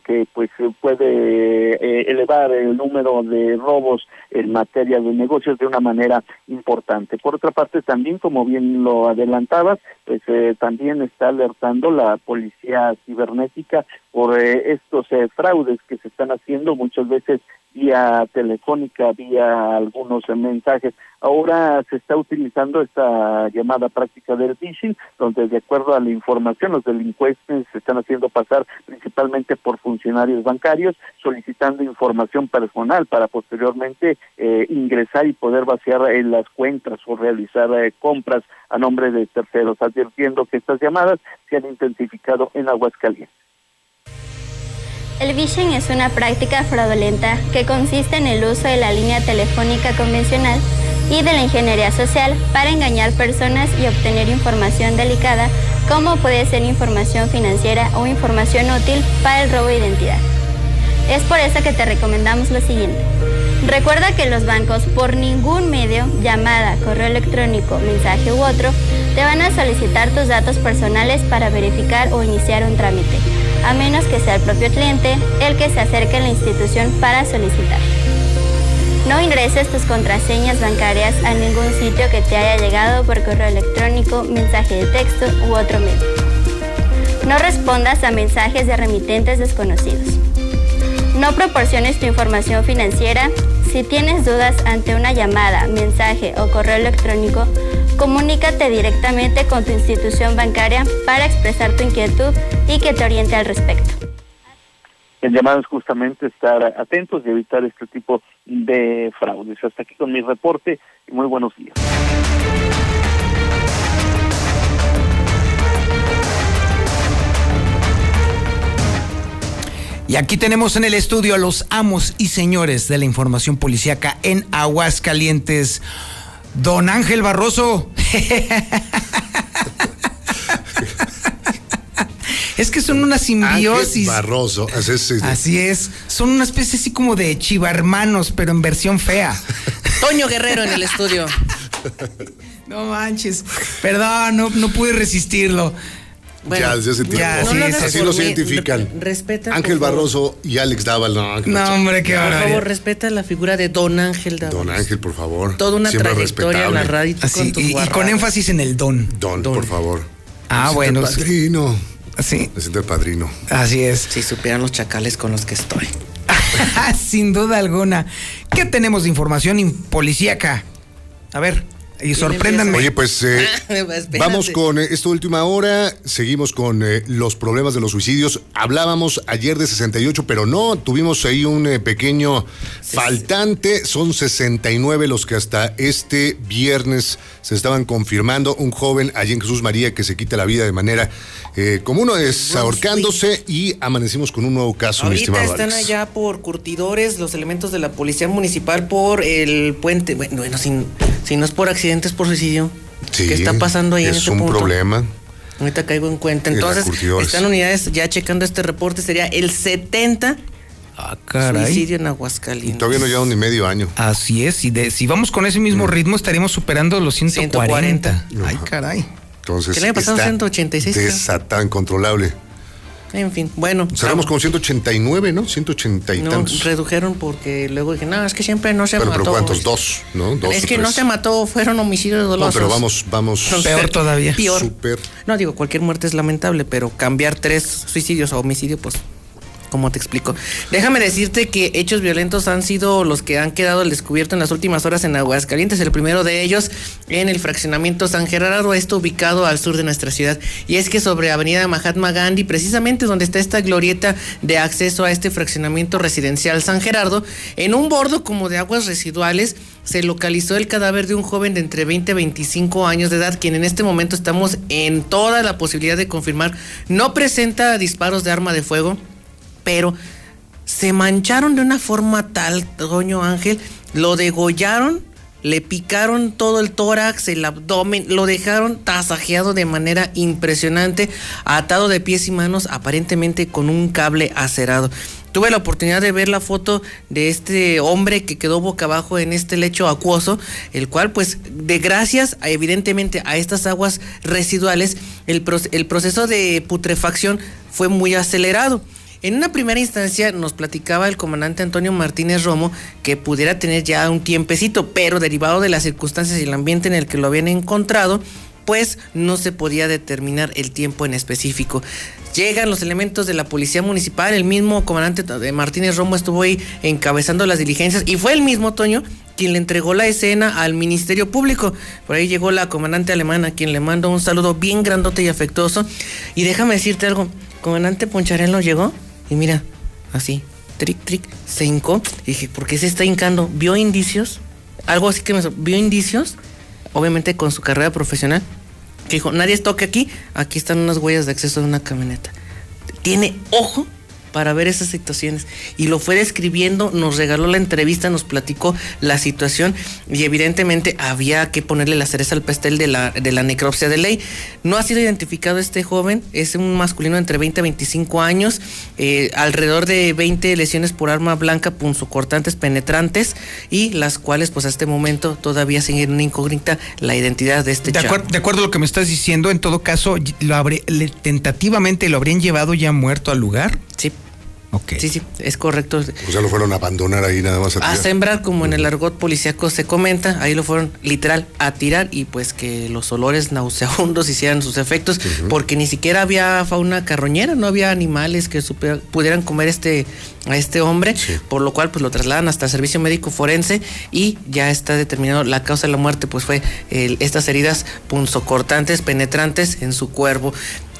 que pues puede eh, elevar el número de robos en materia de negocios de una manera importante. Por otra parte, también, como bien lo adelantabas, pues eh, también está alertando la policía cibernética por estos fraudes que se están haciendo muchas veces vía telefónica, vía algunos mensajes. Ahora se está utilizando esta llamada práctica del phishing, donde de acuerdo a la información los delincuentes se están haciendo pasar principalmente por funcionarios bancarios, solicitando información personal para posteriormente eh, ingresar y poder vaciar en las cuentas o realizar eh, compras a nombre de terceros, advirtiendo que estas llamadas se han intensificado en Aguascalientes. El phishing es una práctica fraudulenta que consiste en el uso de la línea telefónica convencional y de la ingeniería social para engañar personas y obtener información delicada como puede ser información financiera o información útil para el robo de identidad. Es por eso que te recomendamos lo siguiente. Recuerda que los bancos por ningún medio, llamada, correo electrónico, mensaje u otro, te van a solicitar tus datos personales para verificar o iniciar un trámite a menos que sea el propio cliente el que se acerque a la institución para solicitar. No ingreses tus contraseñas bancarias a ningún sitio que te haya llegado por correo electrónico, mensaje de texto u otro medio. No respondas a mensajes de remitentes desconocidos. No proporciones tu información financiera. Si tienes dudas ante una llamada, mensaje o correo electrónico, comunícate directamente con tu institución bancaria para expresar tu inquietud y que te oriente al respecto. El llamado es justamente estar atentos y evitar este tipo de fraudes. Hasta aquí con mi reporte y muy buenos días. Y aquí tenemos en el estudio a los amos y señores de la información policíaca en Aguascalientes. Don Ángel Barroso. Es que son una simbiosis. Ángel Barroso, así es. Así es. Son una especie así como de chivarmanos, pero en versión fea. Toño Guerrero en el estudio. No manches. Perdón, no, no pude resistirlo. Ya, desde ese tiempo. ya, sí, sí, así sí. los identifican. Respeta. Ángel. Barroso y Alex Dával. No, No, hombre, qué Por favor, respeta la figura de Don Ángel Dávalos. Don Ángel, por favor. Toda una Siempre trayectoria en la radio Así, con tus y, y con énfasis en el don. Don, por favor. Ah, Me bueno. siento el padrino. Sí. Me siento el padrino. Así es. Si supieran los chacales con los que estoy. Sin duda alguna. ¿Qué tenemos de información in- policíaca? A ver, y sorpréndanme. Oye, pues eh, Espérate. vamos con eh, esta última hora. Seguimos con eh, los problemas de los suicidios. Hablábamos ayer de 68, pero no, tuvimos ahí un eh, pequeño faltante. Son 69 los que hasta este viernes se estaban confirmando. Un joven allí en Jesús María que se quita la vida de manera eh, común, es ahorcándose y amanecimos con un nuevo caso, mi Ahorita estimado están Alex. allá por curtidores los elementos de la policía municipal por el puente. Bueno, bueno si, si no es por accidente, por suicidio. Sí, ¿Qué está pasando ahí en es este un punto? problema. Ahorita caigo en cuenta. En Entonces, están unidades ya checando este reporte. Sería el 70 Ah, caray. suicidio en Aguascalientes. Todavía no llevan ni medio año. Así es, y de, si vamos con ese Mm. mismo ritmo estaríamos superando los 140. 140. Ay, caray. Entonces, Que el año pasado está 186, creo. Desatado, incontrolable. En fin, bueno. Cerramos con 189, ¿no? 180 y No, tantos. redujeron porque luego dije, no, es que siempre no se Pero, mató. pero ¿cuántos? Dos, ¿no? Dos es que no se mató, fueron homicidios No, dolosos. pero vamos, vamos. Peor todavía. Peor. Súper. No, digo, cualquier muerte es lamentable, pero cambiar tres suicidios a homicidio, pues, ¿cómo te explico? Déjame decirte que hechos violentos han sido los que han quedado al descubierto en las últimas horas en Aguascalientes. El primero de ellos en el fraccionamiento San Gerardo, esto ubicado al sur de nuestra ciudad. Y es que sobre Avenida Mahatma Gandhi, precisamente donde está esta glorieta de acceso a este fraccionamiento residencial San Gerardo, en un bordo como de aguas residuales, se localizó el cadáver de un joven de entre 20 y 25 años de edad, quien en este momento estamos en toda la posibilidad de confirmar no presenta disparos de arma de fuego, pero se mancharon de una forma tal, Doño Ángel, lo degollaron, le picaron todo el tórax, el abdomen, lo dejaron tasajeado de manera impresionante, atado de pies y manos, aparentemente con un cable acerado. Tuve la oportunidad de ver la foto de este hombre que quedó boca abajo en este lecho acuoso, el cual pues de gracias a, evidentemente a estas aguas residuales, el, el proceso de putrefacción fue muy acelerado. En una primera instancia nos platicaba el comandante Antonio Martínez Romo que pudiera tener ya un tiempecito, pero derivado de las circunstancias y el ambiente en el que lo habían encontrado, pues no se podía determinar el tiempo en específico. Llegan los elementos de la policía municipal, el mismo comandante Martínez Romo estuvo ahí encabezando las diligencias y fue el mismo Toño quien le entregó la escena al Ministerio Público. Por ahí llegó la comandante alemana, quien le mando un saludo bien grandote y afectuoso. Y déjame decirte algo, comandante Poncharelo llegó y mira, así, tric, tric, se hincó. Y dije, ¿por qué se está hincando? ¿Vio indicios? Algo así que me... ¿Vio indicios? Obviamente con su carrera profesional. Que dijo, nadie toque aquí, aquí están unas huellas de acceso de una camioneta. Tiene ojo para ver esas situaciones. Y lo fue describiendo, nos regaló la entrevista, nos platicó la situación y evidentemente había que ponerle la cereza al pastel de la, de la necropsia de ley. No ha sido identificado este joven, es un masculino entre 20 y 25 años, eh, alrededor de 20 lesiones por arma blanca punzocortantes penetrantes y las cuales pues a este momento todavía siguen una incógnita la identidad de este De, de acuerdo a lo que me estás diciendo, en todo caso, lo habré- le- tentativamente lo habrían llevado ya muerto al lugar. Sí. Sí, sí, es correcto. O sea, lo fueron a abandonar ahí nada más a A sembrar, como en el argot policíaco se comenta, ahí lo fueron literal a tirar y pues que los olores nauseabundos hicieran sus efectos, porque ni siquiera había fauna carroñera, no había animales que supe- pudieran comer este a este hombre, por lo cual pues lo trasladan hasta el servicio médico forense y ya está determinado la causa de la muerte, pues fue el- estas heridas punzocortantes, penetrantes en su cuerpo.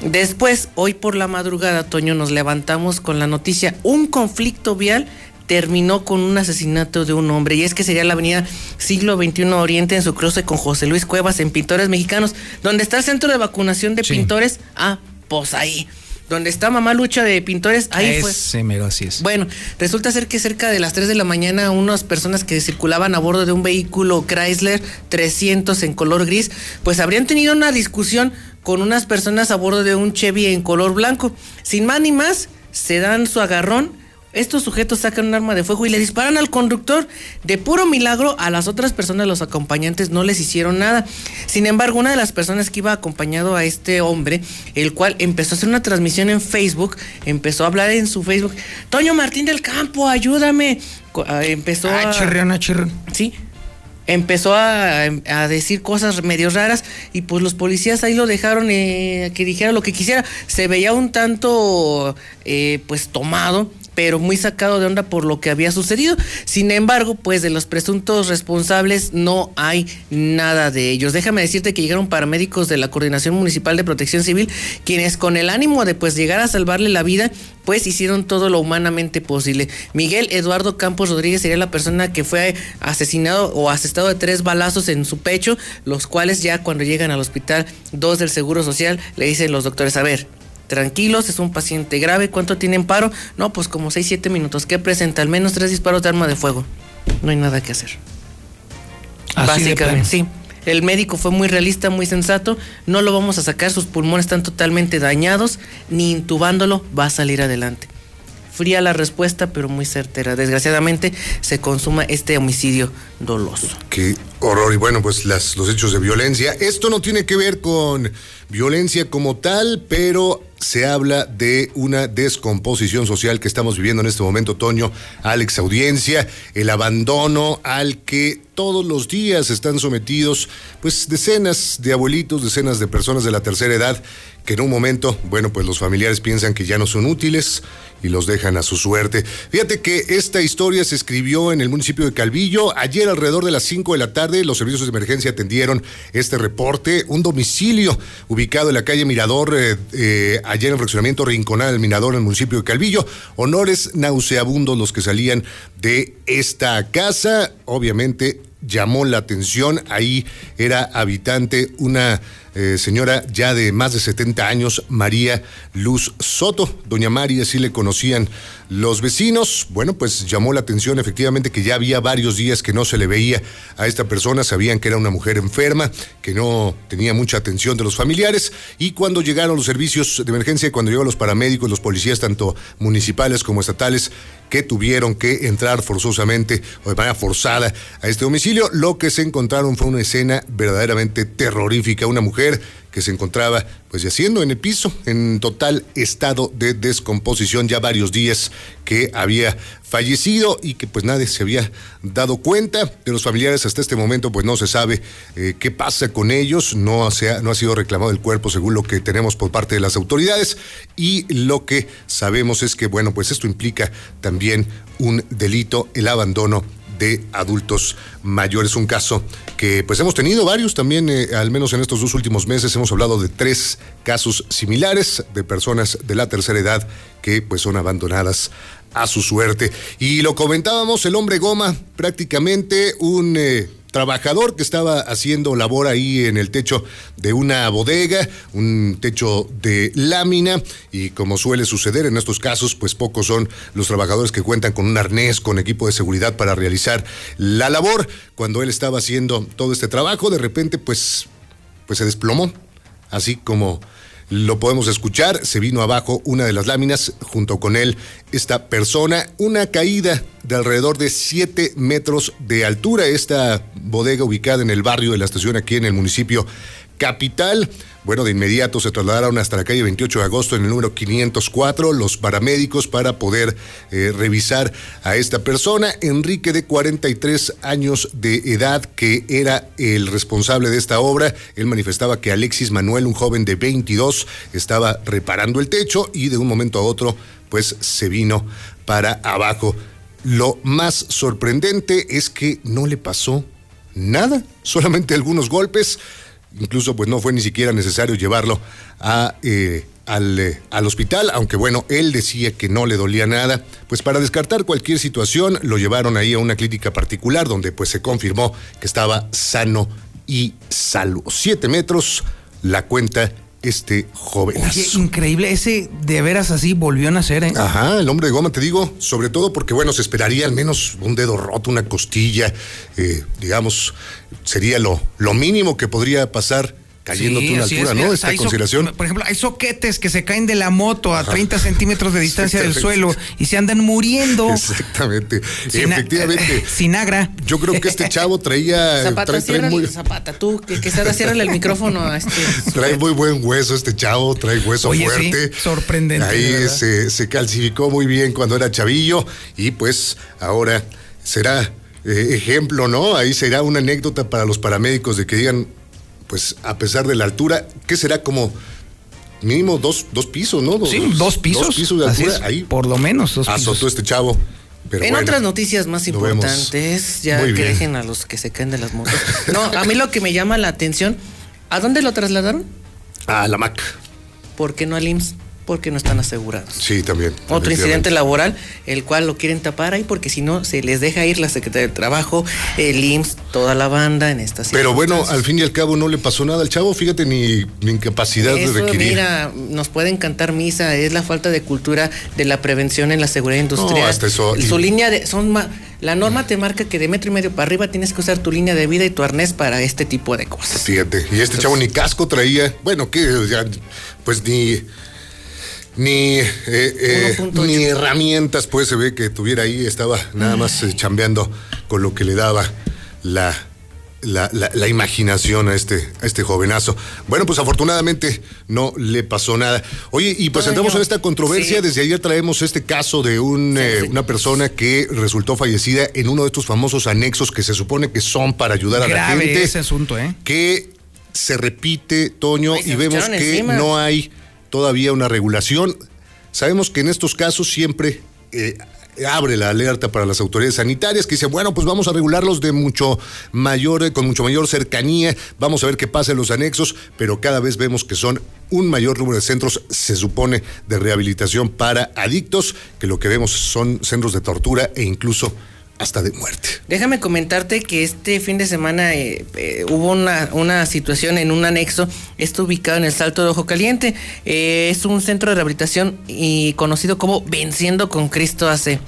Después, hoy por la madrugada, Toño, nos levantamos con la noticia, un conflicto vial terminó con un asesinato de un hombre y es que sería la avenida Siglo XXI Oriente en su cruce con José Luis Cuevas en Pintores Mexicanos, donde está el centro de vacunación de pintores, ah, pues ahí. Donde está Mamá Lucha de Pintores, ahí fue. Ese mero, así es. Bueno, resulta ser que cerca de las 3 de la mañana unas personas que circulaban a bordo de un vehículo Chrysler 300 en color gris, pues habrían tenido una discusión con unas personas a bordo de un Chevy en color blanco. Sin más ni más, se dan su agarrón. Estos sujetos sacan un arma de fuego y le disparan al conductor. De puro milagro, a las otras personas, los acompañantes, no les hicieron nada. Sin embargo, una de las personas que iba acompañado a este hombre, el cual empezó a hacer una transmisión en Facebook, empezó a hablar en su Facebook, Toño Martín del Campo, ayúdame. Ah, Empezó Ah, a... chirrión, ah, chirrión. Sí. Empezó a, a decir cosas medio raras y pues los policías ahí lo dejaron eh, que dijera lo que quisiera. Se veía un tanto eh, pues tomado pero muy sacado de onda por lo que había sucedido. Sin embargo, pues de los presuntos responsables no hay nada de ellos. Déjame decirte que llegaron paramédicos de la Coordinación Municipal de Protección Civil, quienes con el ánimo de pues llegar a salvarle la vida, pues hicieron todo lo humanamente posible. Miguel Eduardo Campos Rodríguez sería la persona que fue asesinado o asestado de tres balazos en su pecho, los cuales ya cuando llegan al hospital, dos del Seguro Social, le dicen los doctores, a ver, tranquilos, es un paciente grave, ¿cuánto tiene en paro? No, pues como 6, 7 minutos. ¿Qué presenta? Al menos tres disparos de arma de fuego. No hay nada que hacer. Así de Básicamente, sí. El médico fue muy realista, muy sensato. No lo vamos a sacar, sus pulmones están totalmente dañados. Ni intubándolo va a salir adelante. Fría la respuesta, pero muy certera. Desgraciadamente se consuma este homicidio doloso. Qué horror. Y bueno, pues las, los hechos de violencia. Esto no tiene que ver con violencia como tal, pero se habla de una descomposición social que estamos viviendo en este momento, Toño, Alex Audiencia, el abandono al que todos los días están sometidos, pues decenas de abuelitos, decenas de personas de la tercera edad, que en un momento, bueno, pues los familiares piensan que ya no son útiles y los dejan a su suerte. Fíjate que esta historia se escribió en el municipio de Calvillo. Ayer alrededor de las 5 de la tarde los servicios de emergencia atendieron este reporte. Un domicilio ubicado en la calle Mirador, eh, eh, ayer en el fraccionamiento Rinconada del Mirador en el municipio de Calvillo. Honores nauseabundos los que salían de esta casa. Obviamente llamó la atención. Ahí era habitante una eh, señora ya de más de 70 años, María Luz Soto. Doña María sí le conocían los vecinos. Bueno, pues llamó la atención efectivamente que ya había varios días que no se le veía a esta persona. Sabían que era una mujer enferma, que no tenía mucha atención de los familiares. Y cuando llegaron los servicios de emergencia, cuando llegaron los paramédicos, los policías, tanto municipales como estatales, que tuvieron que entrar forzosamente o de manera forzada a este domicilio, lo que se encontraron fue una escena verdaderamente terrorífica. Una mujer que se encontraba pues yaciendo en el piso en total estado de descomposición ya varios días que había fallecido y que pues nadie se había dado cuenta. De los familiares hasta este momento pues no se sabe eh, qué pasa con ellos. No, se ha, no ha sido reclamado el cuerpo según lo que tenemos por parte de las autoridades. Y lo que sabemos es que bueno pues esto implica también un delito el abandono de adultos mayores. Un caso que pues hemos tenido varios también, eh, al menos en estos dos últimos meses hemos hablado de tres casos similares de personas de la tercera edad que pues son abandonadas a su suerte. Y lo comentábamos, el hombre goma, prácticamente un... eh, trabajador que estaba haciendo labor ahí en el techo de una bodega, un techo de lámina y como suele suceder en estos casos, pues pocos son los trabajadores que cuentan con un arnés, con equipo de seguridad para realizar la labor. Cuando él estaba haciendo todo este trabajo, de repente pues pues se desplomó, así como lo podemos escuchar, se vino abajo una de las láminas, junto con él esta persona, una caída de alrededor de 7 metros de altura, esta bodega ubicada en el barrio de la estación aquí en el municipio capital. Bueno, de inmediato se trasladaron hasta la calle 28 de agosto en el número 504 los paramédicos para poder eh, revisar a esta persona, Enrique de 43 años de edad, que era el responsable de esta obra. Él manifestaba que Alexis Manuel, un joven de 22, estaba reparando el techo y de un momento a otro, pues se vino para abajo. Lo más sorprendente es que no le pasó nada, solamente algunos golpes incluso pues no fue ni siquiera necesario llevarlo a, eh, al, eh, al, hospital, aunque bueno, él decía que no le dolía nada, pues para descartar cualquier situación lo llevaron ahí a una clínica particular donde pues se confirmó que estaba sano y salvo. Siete metros, la cuenta este joven. Oye, increíble, ese de veras así volvió a nacer, ¿eh? Ajá, el hombre de goma, te digo, sobre todo porque, bueno, se esperaría al menos un dedo roto, una costilla, eh, digamos, sería lo, lo mínimo que podría pasar cayendo sí, una altura, es, ¿no? Esta consideración. So, por ejemplo, hay soquetes que se caen de la moto a Ajá. 30 centímetros de distancia del suelo y se andan muriendo. Exactamente. Sin Efectivamente. Sinagra. Yo creo que este chavo traía. Zapata, trae, trae muy... Zapata, tú, que, que se ciérrale el micrófono a este. Trae muy buen hueso este chavo, trae hueso Oye, fuerte. Sí, sorprendente. Ahí se, se calcificó muy bien cuando era chavillo y pues ahora será eh, ejemplo, ¿no? Ahí será una anécdota para los paramédicos de que digan, pues a pesar de la altura, ¿qué será como mínimo dos, dos pisos, ¿no? Dos, sí, dos pisos. Dos pisos de altura. Es, ahí. Por lo menos dos azotó pisos. este chavo. Pero en bueno, otras noticias más importantes, ya que dejen a los que se caen de las motos. No, a mí lo que me llama la atención, ¿a dónde lo trasladaron? A la MAC. ¿Por qué no al IMSS? Porque no están asegurados. Sí, también. Otro incidente laboral, el cual lo quieren tapar ahí porque si no se les deja ir la Secretaría del Trabajo, el IMSS, toda la banda en esta Pero bueno, al fin y al cabo no le pasó nada al chavo, fíjate, ni, ni incapacidad Eso, de requerir. Mira, nos pueden cantar misa, es la falta de cultura de la prevención en la seguridad industrial. No, hasta eso. Su línea de. son La norma te marca que de metro y medio para arriba tienes que usar tu línea de vida y tu arnés para este tipo de cosas. Fíjate, y este Entonces, chavo ni casco traía, bueno, que ya, pues ni ni, eh, eh, ni herramientas, pues se ve que tuviera ahí, estaba nada más eh, chambeando con lo que le daba la, la, la- la imaginación a este, a este jovenazo. Bueno, pues afortunadamente no le pasó nada. Oye, y pues entramos en esta controversia. sí. Desde ayer traemos este caso de un, eh, una persona que resultó fallecida en uno de estos famosos anexos que se supone que son para ayudar a la gente. ese asunto, ¿eh? que se repite, Toño, Ay, se y vemos que encima. no hay todavía una regulación. Sabemos que en estos casos siempre eh, abre la alerta para las autoridades sanitarias que dicen, bueno, pues vamos a regularlos de mucho mayor, eh, con mucho mayor cercanía, vamos a ver qué pasa en los anexos, pero cada vez vemos que son un mayor número de centros, se supone, de rehabilitación para adictos, que lo que vemos son centros de tortura e incluso hasta de muerte. Déjame comentarte que este fin de semana eh, eh, hubo una, una situación en un anexo, está ubicado en el Salto de Ojo Caliente, eh, es un centro de rehabilitación y conocido como Venciendo con Cristo AC.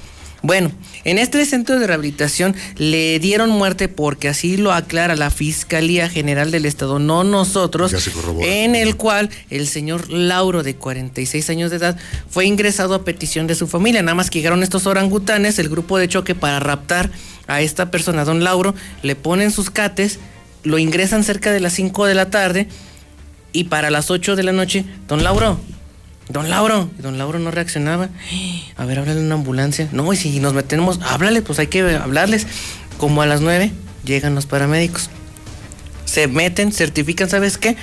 Bueno, en este centro de rehabilitación le dieron muerte porque así lo aclara la Fiscalía General del Estado, no nosotros, en el cual el señor Lauro, de 46 años de edad, fue ingresado a petición de su familia. Nada más que llegaron estos orangutanes, el grupo de choque, para raptar a esta persona, don Lauro, le ponen sus cates, lo ingresan cerca de las 5 de la tarde y para las 8 de la noche, don Lauro, don Lauro, don Lauro no reaccionaba. A ver, háblale una ambulancia. No, y si nos metemos, háblale, pues hay que hablarles. Como a las 9 llegan los paramédicos se meten, certifican, ¿sabes qué?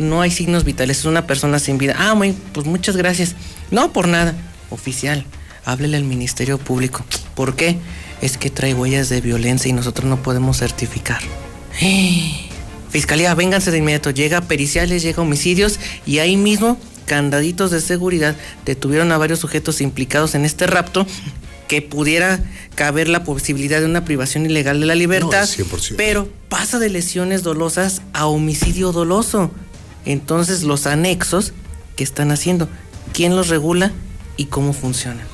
No hay signos vitales, es una persona sin vida. Ah, muy, pues muchas gracias. No, por nada. Oficial, háblele al Ministerio Público. ¿Por qué? Es que trae huellas de violencia y nosotros no podemos certificar. Fiscalía, vénganse de inmediato. Llega periciales, llega homicidios y ahí mismo, candaditos de seguridad detuvieron a varios sujetos implicados en este rapto que pudiera caber la posibilidad de una privación ilegal de la libertad, No, 100%. pero pasa de lesiones dolosas a homicidio doloso. Entonces, los anexos que están haciendo, ¿quién los regula y cómo funcionan?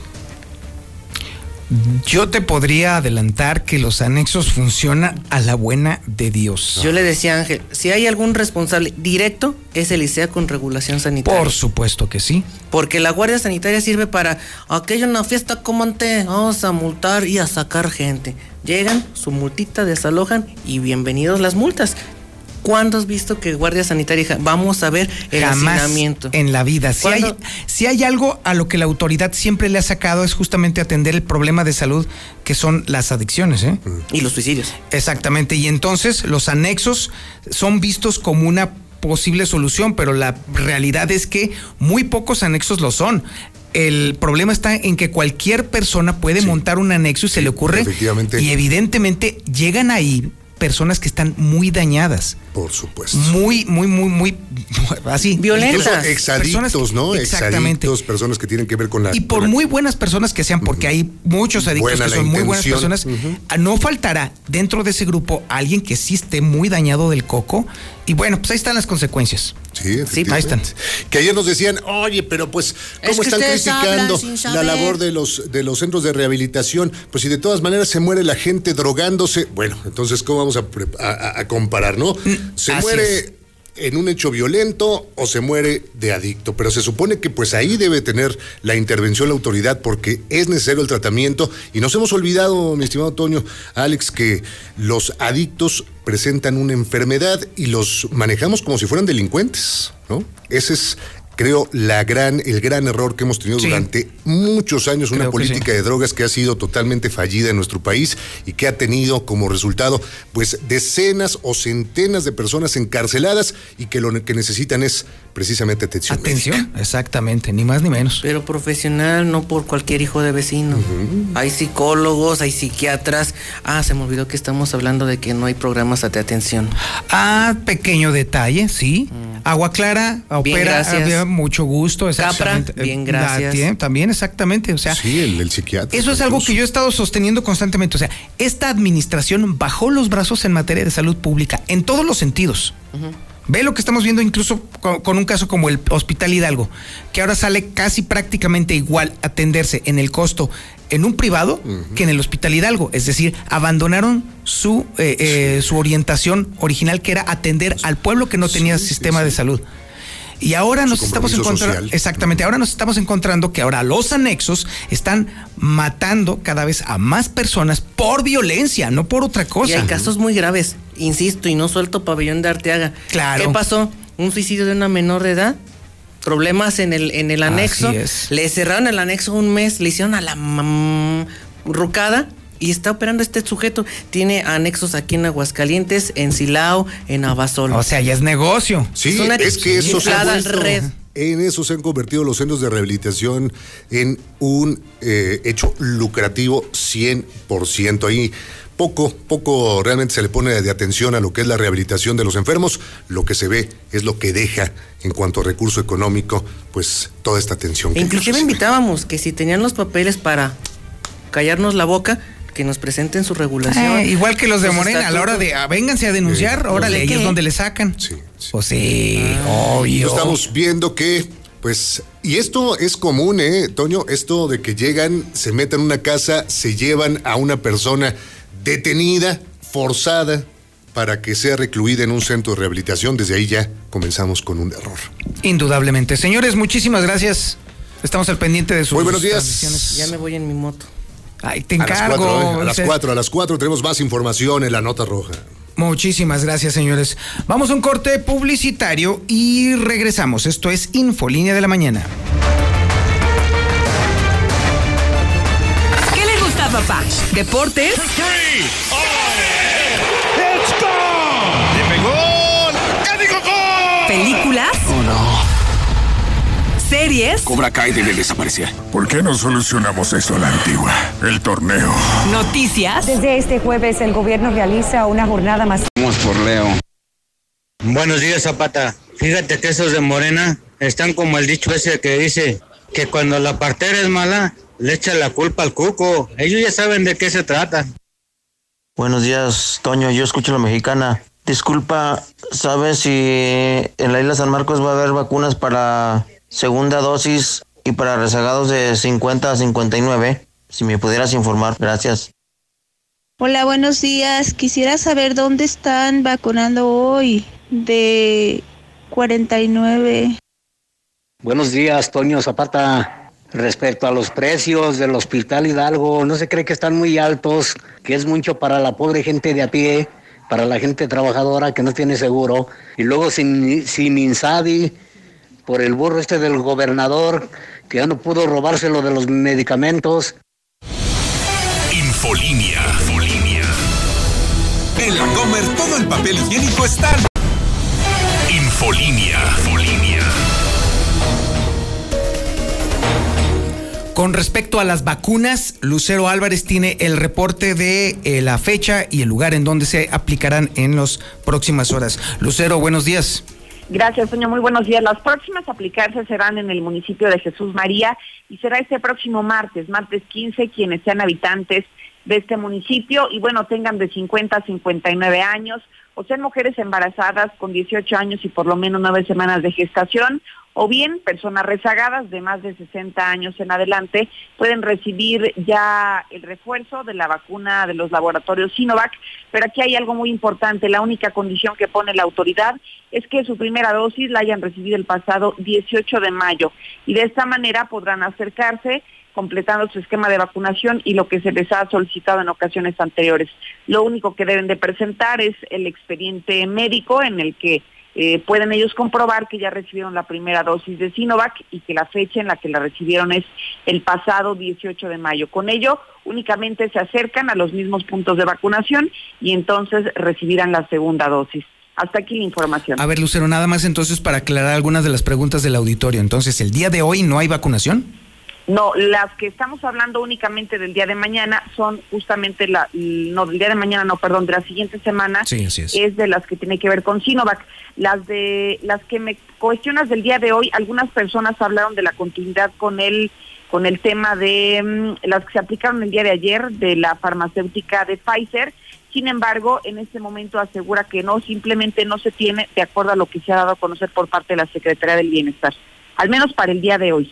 Yo te podría adelantar que los anexos funcionan a la buena de Dios. Yo le decía a Ángel, si hay algún responsable directo, es el ICEA con regulación sanitaria. Por supuesto que sí. Porque la Guardia Sanitaria sirve para aquella una fiesta como antes, vamos a multar y a sacar gente. Llegan, su multita desalojan y bienvenidos las multas. ¿Cuándo has visto que Guardia Sanitaria diga, vamos a ver el Jamás hacinamiento? en la vida. Si hay, si hay algo a lo que la autoridad siempre le ha sacado es justamente atender el problema de salud que son las adicciones. ¿eh? Y los suicidios. Exactamente. Y entonces los anexos son vistos como una posible solución, pero la realidad es que muy pocos anexos lo son. El problema está en que cualquier persona puede montar un anexo y se le ocurre. efectivamente. Y evidentemente llegan ahí personas que están muy dañadas. Por supuesto. Muy, muy, muy, muy así. Incluso Personas exadictos, que- ¿no? Exactamente. Exadictos, personas que tienen que ver con la. Y por muy buenas personas que sean, porque hay muchos adictos Buena que son muy buenas personas, no faltará dentro de ese grupo alguien que sí esté muy dañado del coco. Y bueno, pues ahí están las consecuencias. Sí, ahí están. Que ayer nos decían, oye, pero pues, ¿cómo Es que están criticando la labor de los, de los centros de rehabilitación? Pues si de todas maneras se muere la gente drogándose, bueno, entonces, ¿cómo vamos a, a- a- comparar, no? Se Mm, así muere es. en un hecho violento o se muere de adicto, pero se supone que pues ahí debe tener la intervención la autoridad porque es necesario el tratamiento y nos hemos olvidado, mi estimado Toño, Alex, que los adictos presentan una enfermedad y los manejamos como si fueran delincuentes, ¿no? Ese es creo la gran el gran error que hemos tenido Sí. durante muchos años una Creo política de drogas que ha sido totalmente fallida en nuestro país y que ha tenido como resultado pues decenas o centenas de personas encarceladas y que lo que necesitan es precisamente atención. Atención, exactamente, ni más ni menos. Pero profesional, no por cualquier hijo de vecino. Hay psicólogos, hay psiquiatras. Ah, se me olvidó que estamos hablando de que no hay programas de atención. Ah, pequeño detalle, sí. Agua Clara opera, gracias. había mucho gusto. exactamente. bien, Eh, gracias. da- También, exactamente. O sea, Sí, el, el psiquiatra. Eso es algo que yo he estado sosteniendo constantemente. O sea, esta administración bajó los brazos en materia de salud pública en todos los sentidos. Ve lo que estamos viendo incluso con, un caso como el Hospital Hidalgo, que ahora sale casi prácticamente igual atenderse en el costo en un privado que en el Hospital Hidalgo. Es decir, abandonaron su, eh, eh, su orientación original, que era atender al pueblo que no tenía sistema de salud. Y ahora nos estamos encontrando, social. exactamente, ahora nos estamos encontrando que ahora los anexos están matando cada vez a más personas por violencia, no por otra cosa. Y hay casos muy graves. Insisto, y no suelto pabellón de Arteaga. Claro. ¿Qué pasó? Un suicidio de una menor de edad. Problemas en el, en el anexo. Así es. Le cerraron el anexo un mes, le hicieron a la mam- rucada y está operando este sujeto. Tiene anexos aquí en Aguascalientes, en Silao, en Abasolo. O sea, ya es negocio. Sí, Es una es que eso se ha red. En eso se han convertido los centros de rehabilitación en un eh, hecho lucrativo 100%. Ahí poco, poco realmente se le pone de atención a lo que es la rehabilitación de los enfermos. Lo que se ve es lo que deja en cuanto a recurso económico, pues toda esta atención. que Inclusive invitábamos que si tenían los papeles para callarnos la boca, que nos presenten su regulación. Eh, igual que los de Morena, a la hora de ah, vénganse a denunciar, Sí, órale, ¿de ahí qué? es donde le sacan. Sí, Pues sí, obvio. Estamos viendo que, pues, y esto es común, ¿eh, Toño? Esto de que llegan, se meten en una casa, se llevan a una persona detenida, forzada, para que sea recluida en un centro de rehabilitación. Desde ahí ya comenzamos con un error. Indudablemente. Señores, muchísimas gracias. Estamos al pendiente de sus Muy buenos días. Ya me voy en mi moto. Ay, te A las encargo. cuatro, ¿eh? a las Usted- cuatro, a las cuatro tenemos más información en la nota roja. Muchísimas gracias, señores. Vamos a un corte publicitario y regresamos. Esto es Infolínea de la Mañana. Papá? ¿Deportes? ¿Películas? Oh no. ¿Series? Cobra Kai debe desaparecer. ¿Por qué no solucionamos eso a la antigua? El torneo. ¿Noticias? Desde este jueves el gobierno realiza una jornada más. Vamos por Leo. Buenos días, Zapata. Fíjate que esos de Morena están como el dicho ese que dice que cuando la partera es mala, le echa la culpa al cuco. Ellos ya saben de qué se trata. Buenos días, Toño. Yo escucho la mexicana. Disculpa, ¿sabes si en la isla San Marcos va a haber vacunas para segunda dosis y para rezagados de 50 a 59? Si me pudieras informar, gracias. Hola, buenos días. Quisiera saber dónde están vacunando hoy de 49. Buenos días, Toño Zapata. Respecto a los precios del Hospital Hidalgo, ¿no se cree que están muy altos? Que es mucho para la pobre gente de a pie, para la gente trabajadora que no tiene seguro. Y luego sin, sin Insadi, por el burro este del gobernador, que ya no pudo robarse lo de los medicamentos. Infolínea. Infolínea. En la Comer todo el papel higiénico está. Infolínea. Infolínea. Con respecto a las vacunas, Lucero Álvarez tiene el reporte de eh, la fecha y el lugar en donde se aplicarán en las próximas horas. Lucero, buenos días. Gracias, Toño. Muy buenos días. Las próximas aplicarse serán en el municipio de Jesús María y será este próximo martes, martes 15, quienes sean habitantes de este municipio y bueno, tengan de 50 a 59 años o sean mujeres embarazadas con 18 años y por lo menos nueve semanas de gestación o bien personas rezagadas de más de 60 años en adelante pueden recibir ya el refuerzo de la vacuna de los laboratorios Sinovac, pero aquí hay algo muy importante, la única condición que pone la autoridad es que su primera dosis la hayan recibido el pasado 18 de mayo. Y de esta manera podrán acercarse completando su esquema de vacunación y lo que se les ha solicitado en ocasiones anteriores. Lo único que deben de presentar es el expediente médico en el que eh, pueden ellos comprobar que ya recibieron la primera dosis de Sinovac y que la fecha en la que la recibieron es el pasado 18 de mayo. Con ello, únicamente se acercan a los mismos puntos de vacunación y entonces recibirán la segunda dosis. Hasta aquí la información. A ver, Lucero, nada más entonces para aclarar algunas de las preguntas del auditorio. Entonces, ¿el día de hoy no hay vacunación? No, las que estamos hablando únicamente del día de mañana son justamente la, no del día de mañana, no, perdón, de la siguiente semana. Sí, así es. de las que tiene que ver con Sinovac. Las de las que me cuestionas del día de hoy, algunas personas hablaron de la continuidad con el con el tema de mm, las que se aplicaron el día de ayer de la farmacéutica de Pfizer. Sin embargo, en este momento asegura que no, simplemente no se tiene de acuerdo a lo que se ha dado a conocer por parte de la Secretaría del Bienestar, al menos para el día de hoy.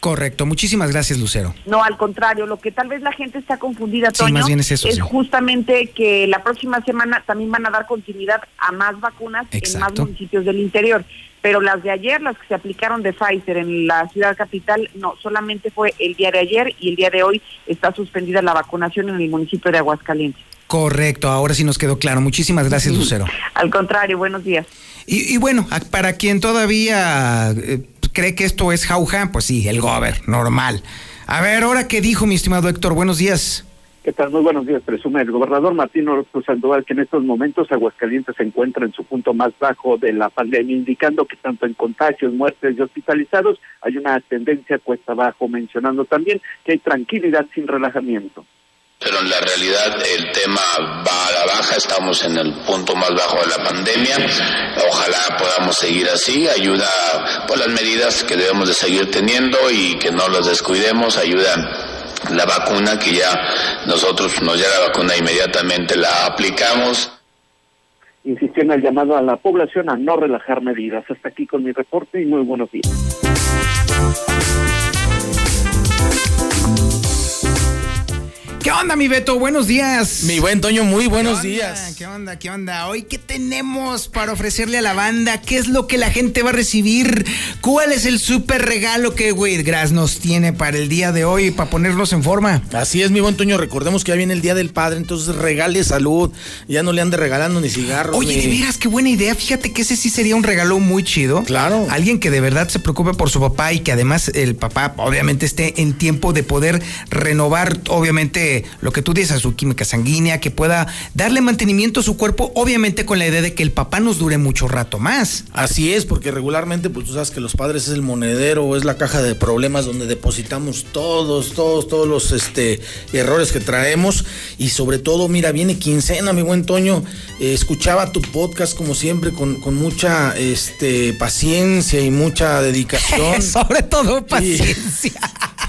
Correcto. Muchísimas gracias, Lucero. No, al contrario, lo que tal vez la gente está confundida, Sí, Toño, más bien es eso, sí. justamente que la próxima semana también van a dar continuidad a más vacunas en más municipios del interior. Pero las de ayer, las que se aplicaron de Pfizer en la ciudad capital, no, solamente fue el día de ayer y el día de hoy está suspendida la vacunación en el municipio de Aguascalientes. Correcto, ahora sí nos quedó claro. Muchísimas gracias, Lucero. Al contrario, buenos días. Y, y bueno, para quien todavía eh, cree que esto es jauja, pues sí, el gober, normal. A ver, ahora qué dijo mi estimado Héctor, buenos días. ¿Qué tal? Muy buenos días, presume el gobernador Martín Orozco Sandoval que en estos momentos Aguascalientes se encuentra en su punto más bajo de la pandemia, indicando que tanto en contagios, muertes y hospitalizados hay una tendencia cuesta abajo, mencionando también que hay tranquilidad sin relajamiento. Pero en la realidad el tema va a la baja, estamos en el punto más bajo de la pandemia. Ojalá podamos seguir así, ayuda por las medidas que debemos de seguir teniendo y que no las descuidemos, ayuda la vacuna que ya nosotros nos llega la vacuna inmediatamente la aplicamos. Insistió en el llamado a la población a no relajar medidas. Hasta aquí con mi reporte y muy buenos días. ¿Qué onda, mi Beto? Buenos días. Mi buen Toño, muy buenos días. ¿Qué onda? ¿Qué onda? Hoy, ¿qué tenemos para ofrecerle a la banda? ¿Qué es lo que la gente va a recibir? ¿Cuál es el súper regalo que Whitgrass nos tiene para el día de hoy, para ponernos en forma? Así es, mi buen Toño. Recordemos que ya viene el Día del Padre, entonces regale salud. Ya no le ande regalando ni cigarros. Oye, ni- de veras, qué buena idea. Fíjate que ese sí sería un regalo muy chido. Claro. Alguien que de verdad se preocupe por su papá y que además el papá obviamente esté en tiempo de poder renovar, obviamente, lo que tú dices, a su química sanguínea, que pueda darle mantenimiento a su cuerpo, obviamente con la idea de que el papá nos dure mucho rato más. Así es, porque regularmente, pues tú sabes que los padres es el monedero, es la caja de problemas donde depositamos todos, todos, todos los este, errores que traemos. Y sobre todo, mira, viene quincena, mi buen Toño. Eh, escuchaba tu podcast como siempre con, con mucha este, paciencia y mucha dedicación. Sobre todo paciencia.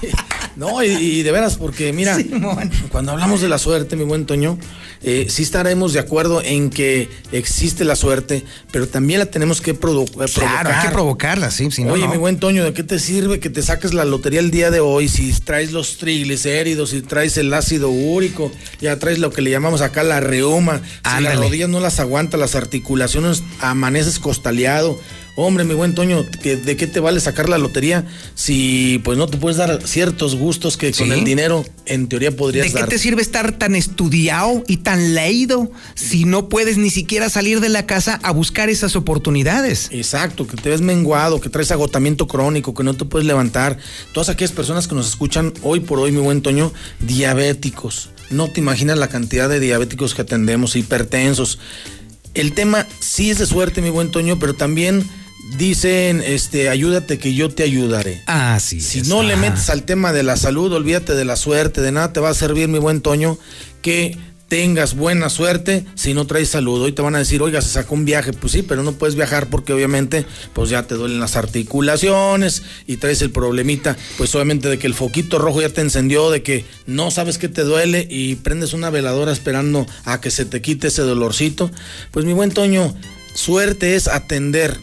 No, y, y de veras, porque mira, cuando hablamos de la suerte, mi buen Toño, eh, sí estaremos de acuerdo en que existe la suerte, pero también la tenemos que produ- eh, provocar. Claro, hay que provocarla, sí. Si no, Oye, no. mi buen Toño, ¿de qué te sirve que te saques la lotería el día de hoy si traes los triglicéridos, si traes el ácido úrico, ya traes lo que le llamamos acá la reuma, si las rodillas no las aguanta, las articulaciones amaneces costaleado? Hombre, mi buen Toño, ¿que- ¿de qué te vale sacar la lotería si pues no te puedes dar ciertos gustos que con el dinero en teoría podrías ¿De qué dar? te sirve estar tan estudiado y tan leído si no puedes ni siquiera salir de la casa a buscar esas oportunidades? Exacto, que te ves menguado, que traes agotamiento crónico, que no te puedes levantar. Todas aquellas personas que nos escuchan hoy por hoy, mi buen Toño, diabéticos. No te imaginas la cantidad de diabéticos que atendemos, hipertensos. El tema sí es de suerte, mi buen Toño, pero también dicen, este, ayúdate que yo te ayudaré. Ah, sí. Si no le metes al tema de la salud, olvídate de la suerte, de nada te va a servir, mi buen Toño, que tengas buena suerte si no traes salud. Hoy te van a decir, oiga, se sacó un viaje. Pues sí, pero no puedes viajar porque obviamente pues ya te duelen las articulaciones y traes el problemita, pues obviamente de que el foquito rojo ya te encendió, de que no sabes qué te duele y prendes una veladora esperando a que se te quite ese dolorcito. Pues mi buen Toño, suerte es atender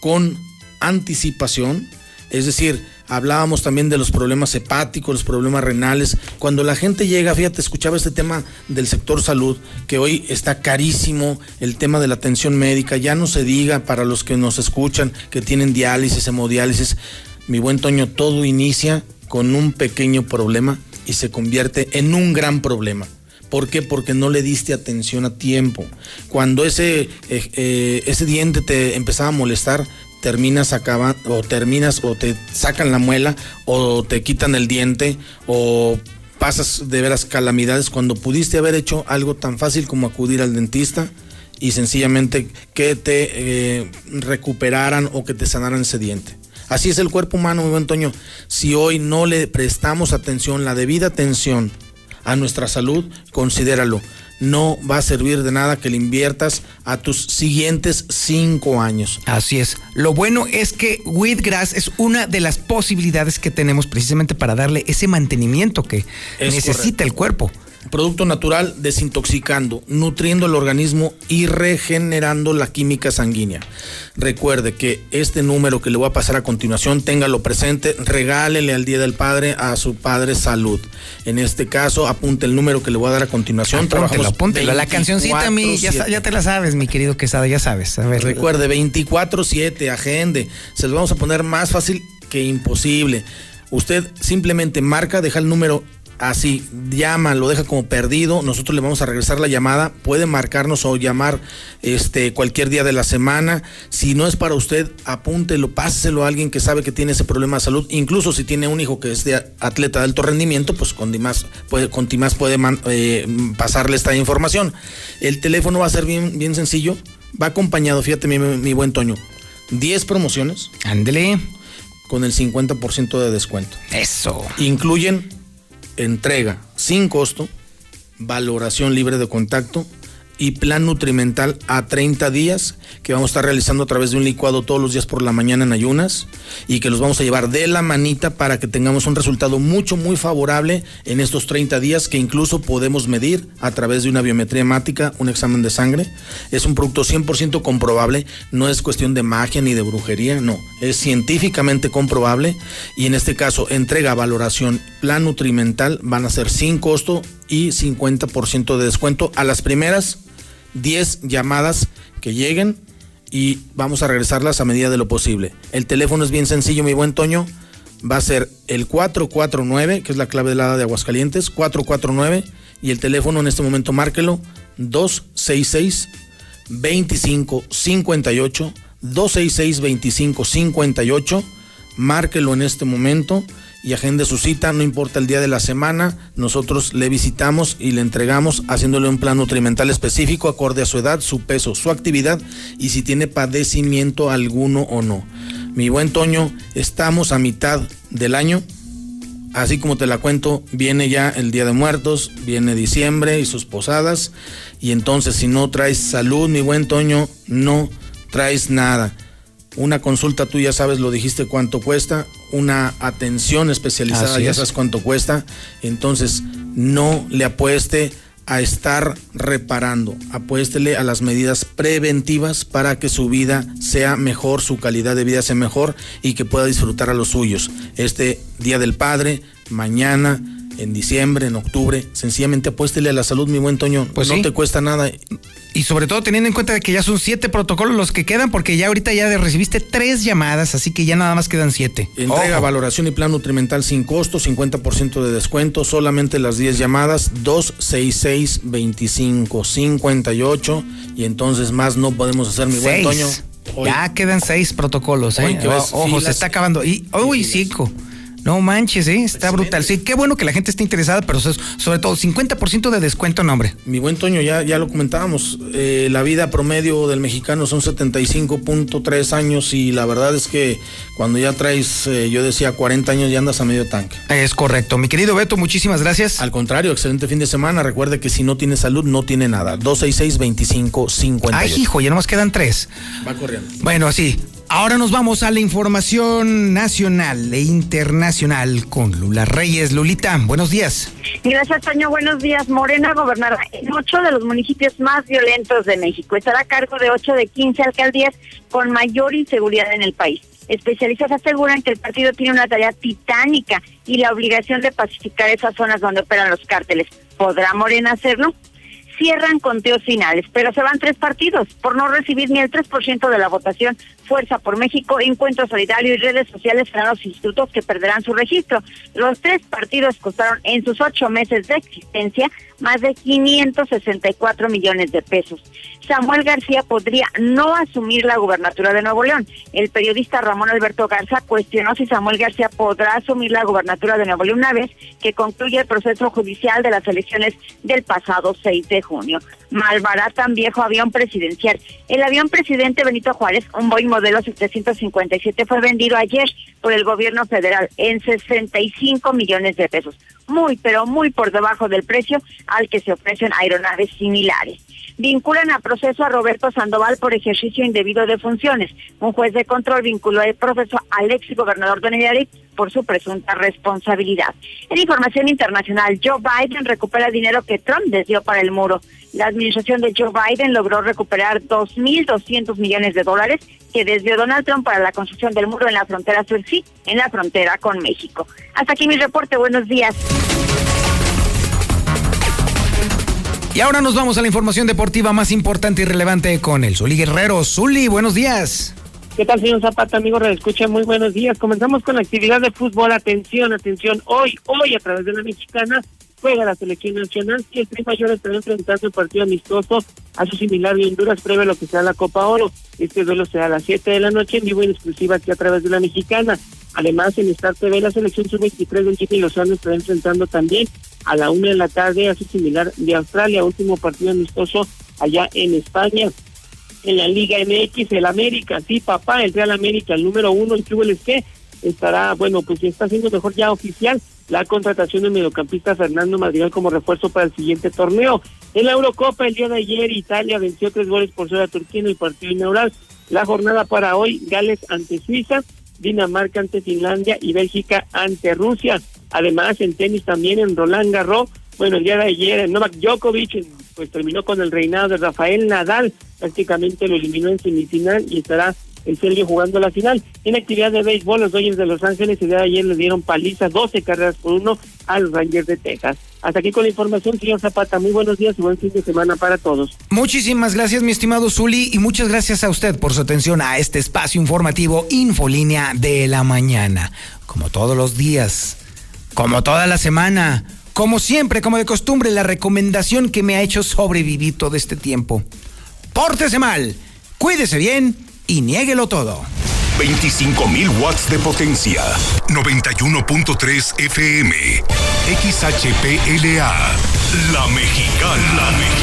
con anticipación, es decir, hablábamos también de los problemas hepáticos, los problemas renales. Cuando la gente llega, fíjate, escuchaba este tema del sector salud, que hoy está carísimo el tema de la atención médica, ya no se diga para los que nos escuchan que tienen diálisis, hemodiálisis. Mi buen Toño, todo inicia con un pequeño problema y se convierte en un gran problema. ¿Por qué? Porque no le diste atención a tiempo. Cuando ese, eh, eh, ese diente te empezaba a molestar, terminas acaba, o terminas o te sacan la muela o te quitan el diente o pasas de veras calamidades cuando pudiste haber hecho algo tan fácil como acudir al dentista y sencillamente que te eh, recuperaran o que te sanaran ese diente. Así es el cuerpo humano, mi buen Toño. Si hoy no le prestamos atención, la debida atención a nuestra salud, considéralo. No va a servir de nada que le inviertas a tus siguientes cinco años. Así es. Lo bueno es que Wheatgrass es una de las posibilidades que tenemos precisamente para darle ese mantenimiento que Es necesita el cuerpo. Producto natural desintoxicando, nutriendo el organismo y regenerando la química sanguínea. Recuerde que este número que le voy a pasar a continuación, téngalo presente, regálele al Día del Padre a su padre salud. En este caso, apunte el número que le voy a dar a continuación. Apúntelo, Trabajamos apúntelo. La cancioncita, mi, ya, sa- 24/7. ya te la sabes, mi querido Quesada, ya sabes. A ver, Recuerde, 24-7, agende. Se los vamos a poner más fácil que imposible. Usted simplemente marca, deja el número así, llama, lo deja como perdido, nosotros le vamos a regresar la llamada, puede marcarnos o llamar este cualquier día de la semana. Si no es para usted, apúntelo, páselo a alguien que sabe que tiene ese problema de salud, incluso si tiene un hijo que es de atleta de alto rendimiento, pues con Dimas puede, con Timás puede man- eh, pasarle esta información. El teléfono va a ser bien, bien sencillo, va acompañado, fíjate mi, mi buen Toño, 10 promociones. Ándele. Con el 50% de descuento. Eso. Incluyen entrega sin costo, valoración libre de contacto y plan nutrimental a 30 días que vamos a estar realizando a través de un licuado todos los días por la mañana en ayunas y que los vamos a llevar de la manita para que tengamos un resultado mucho muy favorable en estos 30 días que incluso podemos medir a través de una biometría hemática, un examen de sangre. Es un producto 100% comprobable, no es cuestión de magia ni de brujería, no, es científicamente comprobable y en este caso entrega, valoración, plan nutrimental van a ser sin costo y 50% de descuento a las primeras 10 llamadas que lleguen y vamos a regresarlas a medida de lo posible. El teléfono es bien sencillo, mi buen Toño. Va a ser el 449, que es la clave de la de Aguascalientes, 449 y el teléfono en este momento márquelo 266 2558 266 2558 márquelo en este momento y agende su cita, no importa el día de la semana, nosotros le visitamos y le entregamos haciéndole un plan nutrimental específico acorde a su edad, su peso, su actividad y si tiene padecimiento alguno o no. Mi buen Toño, estamos a mitad del año, así como te la cuento, viene ya el Día de Muertos, viene diciembre y sus posadas y entonces si no traes salud, mi buen Toño, no traes nada una consulta tú ya sabes, lo dijiste cuánto cuesta, una atención especializada Así ya es. sabes cuánto cuesta, entonces no le apueste a estar reparando, apuéstele a las medidas preventivas para que su vida sea mejor, su calidad de vida sea mejor y que pueda disfrutar a los suyos. Este Día del Padre, mañana, en diciembre, en octubre, sencillamente apuéstele a la salud, mi buen Toño, Pues no sí. te cuesta nada. Y sobre todo teniendo en cuenta que ya son siete protocolos los que quedan, porque ya ahorita ya recibiste tres llamadas, así que ya nada más quedan siete. Entrega, Ojo. valoración y plan nutrimental sin costo, 50% de descuento, solamente las 10 llamadas, 266-2558. Y entonces más no podemos hacer, mi buen Seis. Toño. Hoy- Ya quedan seis protocolos, ¿eh? Ves Ojo, filas se está acabando. Y, uy, cinco. No manches, ¿eh? Está brutal. Sí, qué bueno que la gente esté interesada, pero so- sobre todo 50% de descuento, no, hombre. Mi buen Toño, ya, ya lo comentábamos, eh, la vida promedio del mexicano son 75.3 años y la verdad es que cuando ya traes, eh, yo decía 40 años, ya andas a medio tanque. Es correcto. Mi querido Beto, muchísimas gracias. Al contrario, excelente fin de semana. Recuerde que si no tiene salud, no tiene nada. 266-2558. Ay, hijo, ya nomás quedan tres. Va corriendo. Bueno, así. Ahora nos vamos a la información nacional e internacional con Lula Reyes. Lulita, buenos días. Gracias, Toño. Buenos días. Morena gobernará en ocho de los municipios más violentos de México. Estará a cargo de ocho de 15 alcaldías con mayor inseguridad en el país. Especialistas aseguran que el partido tiene una tarea titánica y la obligación de pacificar esas zonas donde operan los cárteles. ¿Podrá Morena hacerlo? Cierran conteos finales, pero se van tres partidos por no recibir ni el 3% de la votación. Fuerza por México, Encuentro Solidario y redes sociales serán los institutos que perderán su registro. Los tres partidos costaron en sus ocho meses de existencia más de 564 millones de pesos. Samuel García podría no asumir la gubernatura de Nuevo León. El periodista Ramón Alberto Garza cuestionó si Samuel García podrá asumir la gubernatura de Nuevo León una vez que concluya el proceso judicial de las elecciones del pasado 6 de junio. Malbaratan viejo avión presidencial. El avión presidente Benito Juárez, un Boeing modelo 757, fue vendido ayer por el gobierno federal en 65 millones de pesos. Muy, pero muy por debajo del precio al que se ofrecen aeronaves similares. Vinculan a proceso a Roberto Sandoval por ejercicio indebido de funciones. Un juez de control vinculó al proceso al ex gobernador de Nayarit por su presunta responsabilidad. En información internacional, Joe Biden recupera dinero que Trump desvió para el muro. La administración de Joe Biden logró recuperar 2.200 millones de dólares que desvió Donald Trump para la construcción del muro en la frontera sur, sí, en la frontera con México. Hasta aquí mi reporte. Buenos días. Y ahora nos vamos a la información deportiva más importante y relevante con el Zuli Guerrero. Zuli, buenos días. ¿Qué tal, señor Zapata, amigo? Escucha, muy buenos días. Comenzamos con la actividad de fútbol. Atención, atención. Hoy, hoy, a través de la mexicana, juega la selección nacional y el Tri Mayor estará enfrentando el partido amistoso a su similar de Honduras previo a lo que sea la Copa Oro. Este duelo será a las 7 de la noche en vivo y en exclusiva aquí a través de la mexicana. Además, en Star TV, la selección sub-23 del Jimmy Lozano estará enfrentando también a la 1 de la tarde a su similar de Australia, último partido amistoso allá en España en la Liga MX, el América, sí, papá, el Real América, el número uno, el que estará, bueno, pues está haciendo mejor ya oficial la contratación del mediocampista Fernando Madrigal como refuerzo para el siguiente torneo. En la Eurocopa, el día de ayer, Italia venció tres goles por cero a Turquía en el partido inaugural. La jornada para hoy, Gales ante Suiza, Dinamarca ante Finlandia y Bélgica ante Rusia. Además, en tenis también, en Roland Garros, bueno, el día de ayer, Novak Djokovic, pues terminó con el reinado de Rafael Nadal, prácticamente lo eliminó en semifinal y estará el serbio jugando la final. En actividad de béisbol, los Dodgers de Los Ángeles el día de ayer le dieron paliza 12 carreras por uno a los Rangers de Texas. Hasta aquí con la información, señor Zapata. Muy buenos días y buen fin de semana para todos. Muchísimas gracias, mi estimado Zuli, y muchas gracias a usted por su atención a este espacio informativo Infolínea de la Mañana. Como todos los días, como toda la semana, como siempre, como de costumbre, la recomendación que me ha hecho sobrevivir todo este tiempo. Pórtese mal, cuídese bien y niéguelo todo. 25.000 watts de potencia. 91.3 FM. XHPLA. La Mexicana. La Mexicana.